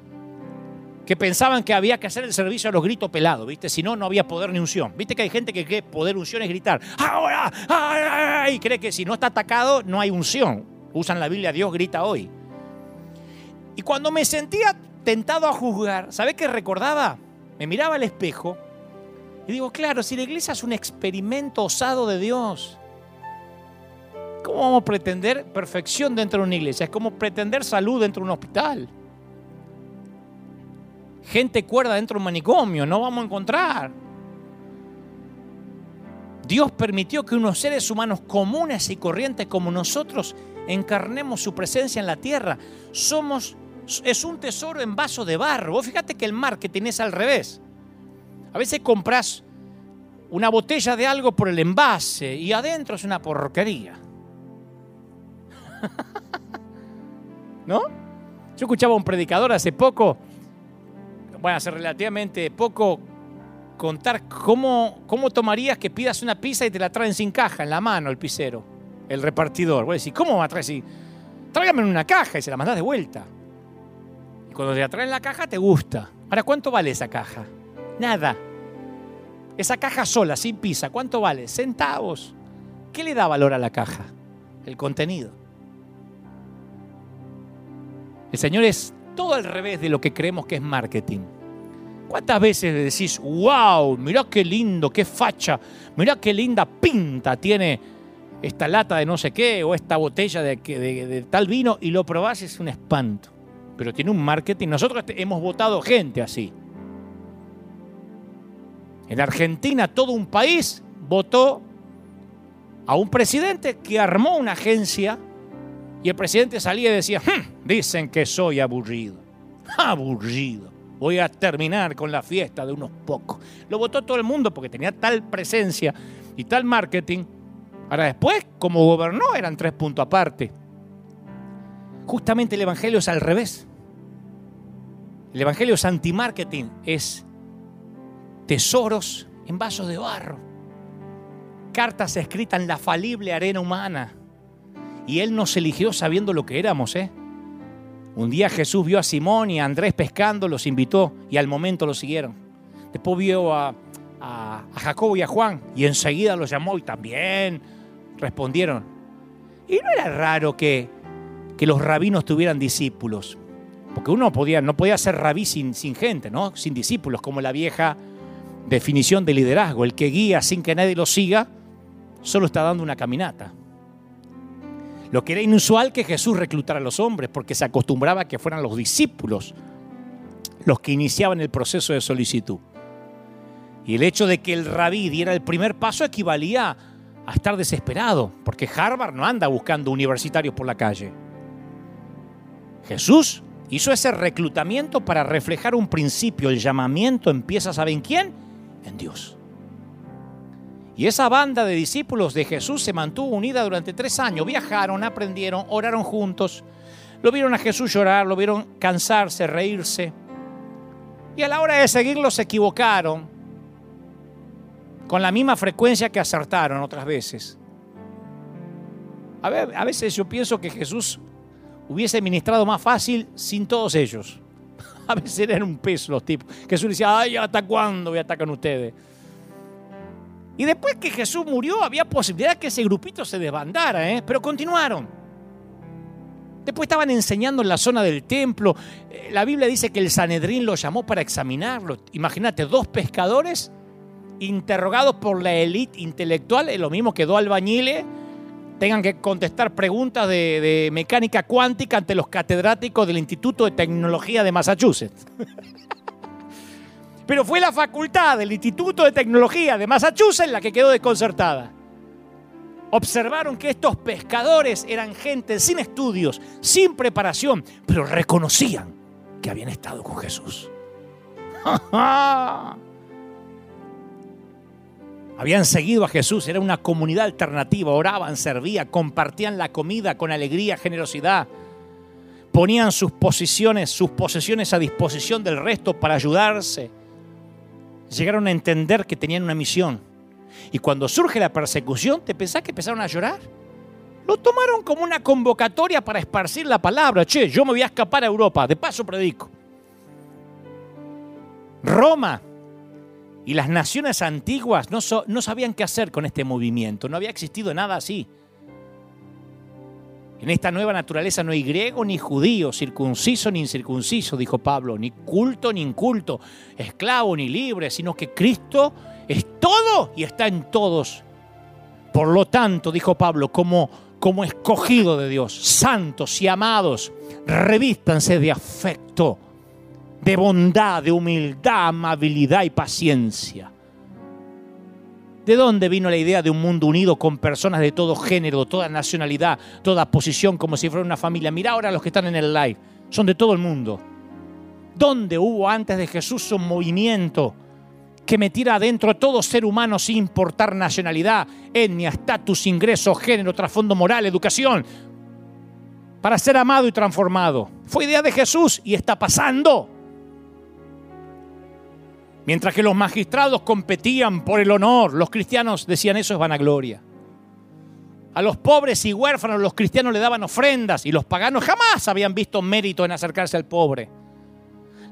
que pensaban que había que hacer el servicio a los gritos pelados, ¿viste? Si no, no había poder ni unción. ¿Viste que hay gente que cree poder unción es gritar, ¡ahora! Y cree que si no está atacado, no hay unción. Usan la Biblia, Dios grita hoy. Y cuando me sentía tentado a juzgar, ¿sabés qué recordaba? Me miraba al espejo y digo, claro, si la iglesia es un experimento osado de Dios, ¿cómo vamos a pretender perfección dentro de una iglesia? Es como pretender salud dentro de un hospital. Gente cuerda dentro de un manicomio, no vamos a encontrar. Dios permitió que unos seres humanos comunes y corrientes como nosotros encarnemos su presencia en la tierra. Somos, es un tesoro en vaso de barro. Vos fíjate que el marketing es al revés. A veces compras una botella de algo por el envase y adentro es una porquería. ¿No? Yo escuchaba a un predicador hace poco, bueno, hace relativamente poco, contar cómo, cómo tomarías que pidas una pizza y te la traen sin caja, en la mano, el pisero, el repartidor. Voy a decir, ¿cómo va a traer así? Tráigame en una caja y se la mandas de vuelta. Y cuando te la traen la caja, te gusta. Ahora, ¿cuánto vale esa caja? Nada. Esa caja sola, sin pizza, ¿cuánto vale? Centavos. ¿Qué le da valor a la caja? El contenido. El Señor es todo al revés de lo que creemos que es marketing. ¿Cuántas veces decís, wow, mirá qué lindo, qué facha, mirá qué linda pinta tiene esta lata de no sé qué o esta botella de, de tal vino y lo probás y es un espanto? Pero tiene un marketing. Nosotros hemos votado gente así. En Argentina todo un país votó a un presidente que armó una agencia Y el presidente salía y decía, "Hmm, dicen que soy aburrido. Aburrido. Voy a terminar con la fiesta de unos pocos. Lo votó todo el mundo porque tenía tal presencia y tal marketing. Ahora después, como gobernó, eran tres puntos aparte. Justamente el Evangelio es al revés. El Evangelio es anti-marketing, es tesoros en vasos de barro, cartas escritas en la falible arena humana. Y Él nos eligió sabiendo lo que éramos, ¿eh? Un día Jesús vio a Simón y a Andrés pescando, los invitó y al momento los siguieron. Después vio a, a, Jacobo y a Juan y enseguida los llamó y también respondieron. Y no era raro que, que los rabinos tuvieran discípulos, porque uno podía, no podía ser rabí sin, sin gente, ¿no? sin discípulos, como la vieja definición de liderazgo. El que guía sin que nadie lo siga, solo está dando una caminata. Lo que era inusual que Jesús reclutara a los hombres, porque se acostumbraba a que fueran los discípulos los que iniciaban el proceso de solicitud. Y el hecho de que el rabí diera el primer paso equivalía a estar desesperado, porque Harvard no anda buscando universitarios por la calle. Jesús hizo ese reclutamiento para reflejar un principio. El llamamiento empieza, ¿saben quién? En Dios. Y esa banda de discípulos de Jesús se mantuvo unida durante tres años. Viajaron, aprendieron, oraron juntos. Lo vieron a Jesús llorar, lo vieron cansarse, reírse. Y a la hora de seguirlo se equivocaron con la misma frecuencia que acertaron otras veces. A, veces yo pienso que Jesús hubiese ministrado más fácil sin todos ellos. A veces eran un peso los tipos. Jesús decía, ay, ¿hasta cuándo voy a atacar ustedes? Y después que Jesús murió, había posibilidad que ese grupito se desbandara, ¿eh? pero continuaron. Después estaban enseñando en la zona del templo. Eh, la Biblia dice que el Sanedrín lo llamó para examinarlo. Imagínate, dos pescadores interrogados por la élite intelectual, lo mismo que dos albañiles tengan que contestar preguntas de, de, mecánica cuántica ante los catedráticos del Instituto de Tecnología de Massachusetts. Pero fue la facultad del Instituto de Tecnología de Massachusetts la que quedó desconcertada. Observaron que estos pescadores eran gente sin estudios, sin preparación, pero reconocían que habían estado con Jesús. Habían seguido a Jesús, era una comunidad alternativa, oraban, servían, compartían la comida con alegría, generosidad. Ponían sus posiciones, sus posesiones a disposición del resto para ayudarse llegaron a entender que tenían una misión. Y cuando surge la persecución, ¿te pensás que empezaron a llorar? Lo tomaron como una convocatoria para esparcir la palabra. Che, yo me voy a escapar a Europa, de paso predico. Roma y las naciones antiguas no, no sabían qué hacer con este movimiento. No había existido nada así. En esta nueva naturaleza no hay griego ni judío, circunciso ni incircunciso, dijo Pablo, ni culto ni inculto, esclavo ni libre, sino que Cristo es todo y está en todos. Por lo tanto, dijo Pablo, como, como escogido de Dios, santos y amados, revístanse de afecto, de bondad, de humildad, amabilidad y paciencia ¿De dónde vino la idea de un mundo unido con personas de todo género, toda nacionalidad, toda posición, como si fuera una familia? Mira ahora los que están en el live, son de todo el mundo. ¿Dónde hubo antes de Jesús un movimiento que metiera adentro a todo ser humano sin importar nacionalidad, etnia, estatus, ingreso, género, trasfondo moral, educación, para ser amado y transformado? Fue idea de Jesús y está pasando. Mientras que los magistrados competían por el honor, los cristianos decían eso es vanagloria. A los pobres y huérfanos los cristianos le daban ofrendas y los paganos jamás habían visto mérito en acercarse al pobre.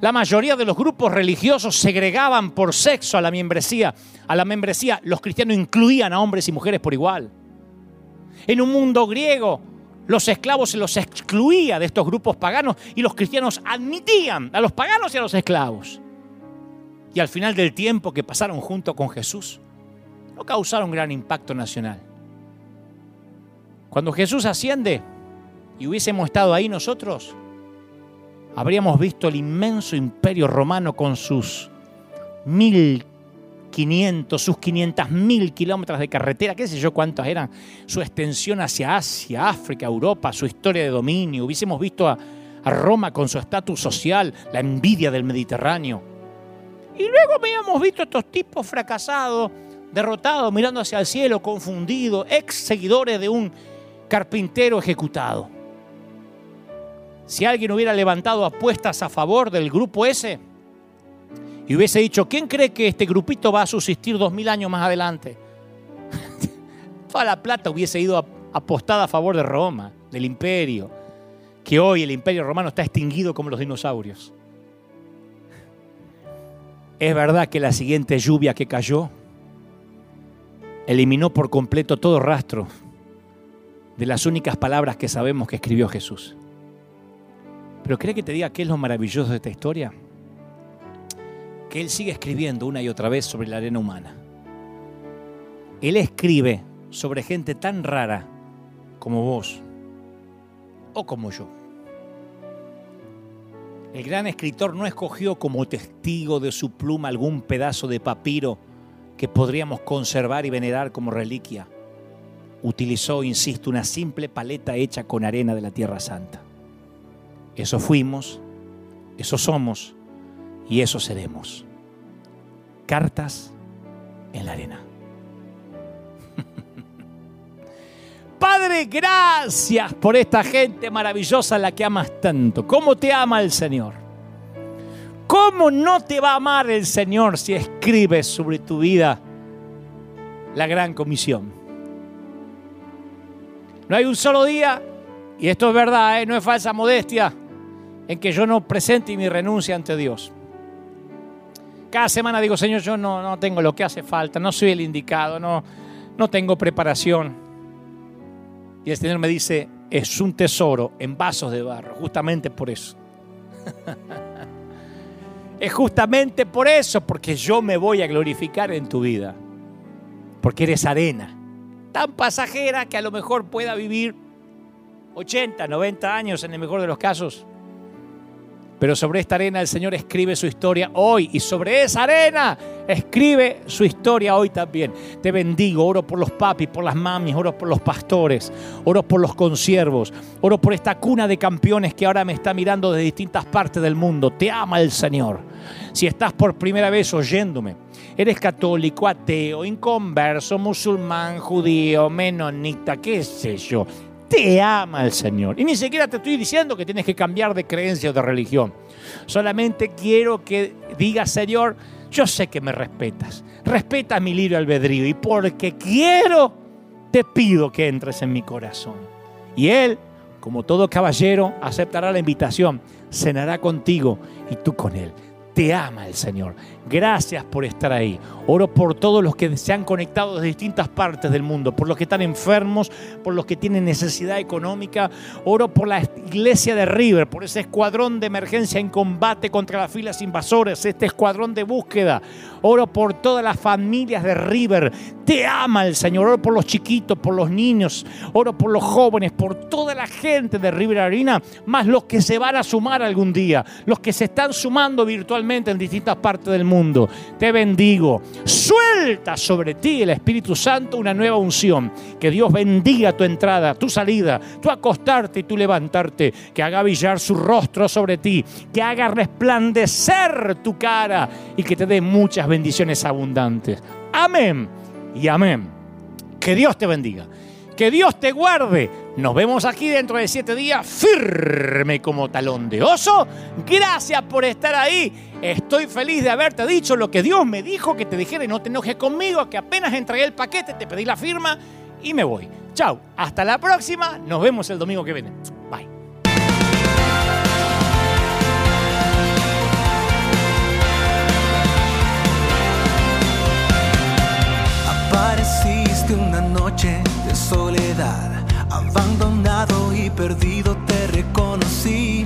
La mayoría de los grupos religiosos segregaban por sexo a la membresía. A la membresía los cristianos incluían a hombres y mujeres por igual. En un mundo griego, los esclavos se los excluía de estos grupos paganos y los cristianos admitían a los paganos y a los esclavos y al final del tiempo que pasaron junto con Jesús, no causaron gran impacto nacional. Cuando Jesús asciende y hubiésemos estado ahí nosotros, habríamos visto el inmenso imperio romano con sus mil 500, sus 500 mil kilómetros de carretera, qué sé yo cuántos eran, su extensión hacia Asia, África, Europa, su historia de dominio. Hubiésemos visto a, a Roma con su estatus social, la envidia del Mediterráneo. Y luego habíamos visto a estos tipos fracasados, derrotados, mirando hacia el cielo, confundidos, ex seguidores de un carpintero ejecutado. Si alguien hubiera levantado apuestas a favor del grupo ese y hubiese dicho, ¿quién cree que este grupito va a subsistir dos mil años más adelante? Toda la plata hubiese ido apostada a favor de Roma, del imperio, que hoy el imperio romano está extinguido como los dinosaurios. Es verdad que la siguiente lluvia que cayó eliminó por completo todo rastro de las únicas palabras que sabemos que escribió Jesús. Pero ¿cree que te diga qué es lo maravilloso de esta historia? Que Él sigue escribiendo una y otra vez sobre la arena humana. Él escribe sobre gente tan rara como vos o como yo. El gran escritor no escogió como testigo de su pluma algún pedazo de papiro que podríamos conservar y venerar como reliquia. Utilizó, insisto, una simple paleta hecha con arena de la Tierra Santa. Eso fuimos, eso somos y eso seremos. Cartas en la arena. Padre, gracias por esta gente maravillosa a la que amas tanto. ¿Cómo te ama el Señor? ¿Cómo no te va a amar el Señor si escribes sobre tu vida la gran comisión? No hay un solo día, y esto es verdad, ¿eh? no es falsa modestia, en que yo no presente mi renuncia ante Dios. Cada semana digo, Señor, yo no, no tengo lo que hace falta, no soy el indicado, no, no tengo preparación. Y el Señor me dice, es un tesoro en vasos de barro, justamente por eso. es justamente por eso, porque yo me voy a glorificar en tu vida. Porque eres arena, tan pasajera que a lo mejor pueda vivir 80, 90 años en el mejor de los casos. Pero sobre esta arena el Señor escribe su historia hoy y sobre esa arena escribe su historia hoy también. Te bendigo, oro por los papis, por las mamis, oro por los pastores, oro por los consiervos, oro por esta cuna de campeones que ahora me está mirando de distintas partes del mundo. Te ama el Señor. Si estás por primera vez oyéndome, eres católico, ateo, inconverso, musulmán, judío, menonita, qué sé yo te ama el Señor. Y ni siquiera te estoy diciendo que tienes que cambiar de creencia o de religión. Solamente quiero que digas, Señor, yo sé que me respetas. Respeta mi libre albedrío. Y porque quiero, te pido que entres en mi corazón. Y Él, como todo caballero, aceptará la invitación, cenará contigo y tú con Él. Te ama el Señor. Gracias por estar ahí. Oro por todos los que se han conectado de distintas partes del mundo, por los que están enfermos, por los que tienen necesidad económica. Oro por la iglesia de River, por ese escuadrón de emergencia en combate contra las filas invasoras, este escuadrón de búsqueda. Oro por todas las familias de River. Te ama el Señor. Oro por los chiquitos, por los niños. Oro por los jóvenes, por toda la gente de River Arena, más los que se van a sumar algún día, los que se están sumando virtualmente en distintas partes del mundo. Te bendigo. Suelta sobre ti el Espíritu Santo una nueva unción. Que Dios bendiga tu entrada, tu salida, tu acostarte y tu levantarte. Que haga brillar su rostro sobre ti. Que haga resplandecer tu cara y que te dé muchas bendiciones abundantes. Amén y amén. Que Dios te bendiga. Que Dios te guarde. Nos vemos aquí dentro de siete días, firme como talón de oso. Gracias por estar ahí. Estoy feliz de haberte dicho lo que Dios me dijo que te dijera y no te enojes conmigo, que apenas entregué el paquete, te pedí la firma y me voy. Chao, hasta la próxima. Nos vemos el domingo que viene. Bye. Apareciste una noche de soledad, abandonado y perdido te reconocí.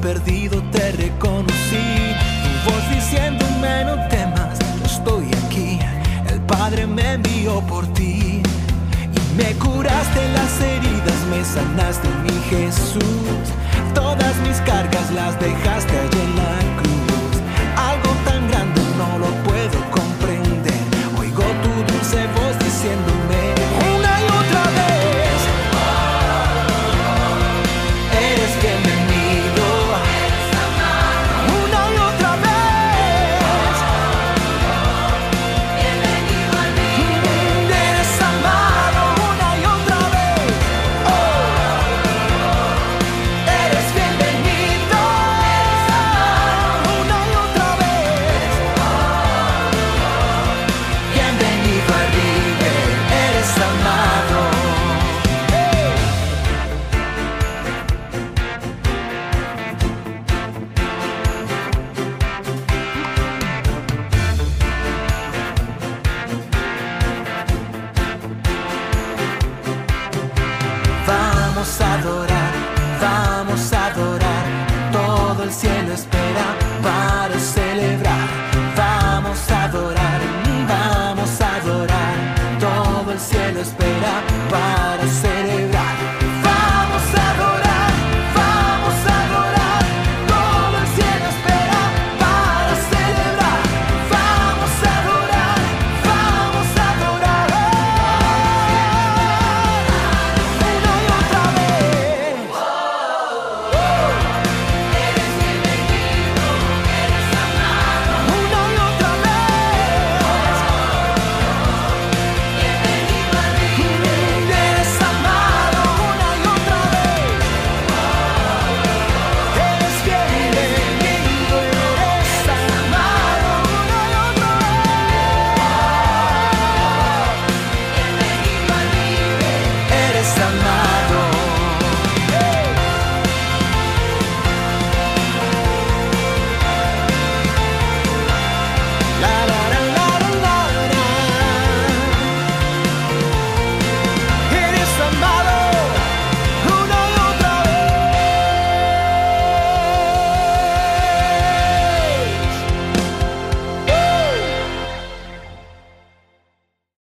perdido te reconocí. Tu voz diciéndome no temas, yo estoy aquí. El Padre me envió por ti y me curaste las heridas, me sanaste mi Jesús. Todas mis cargas las dejaste allí en la.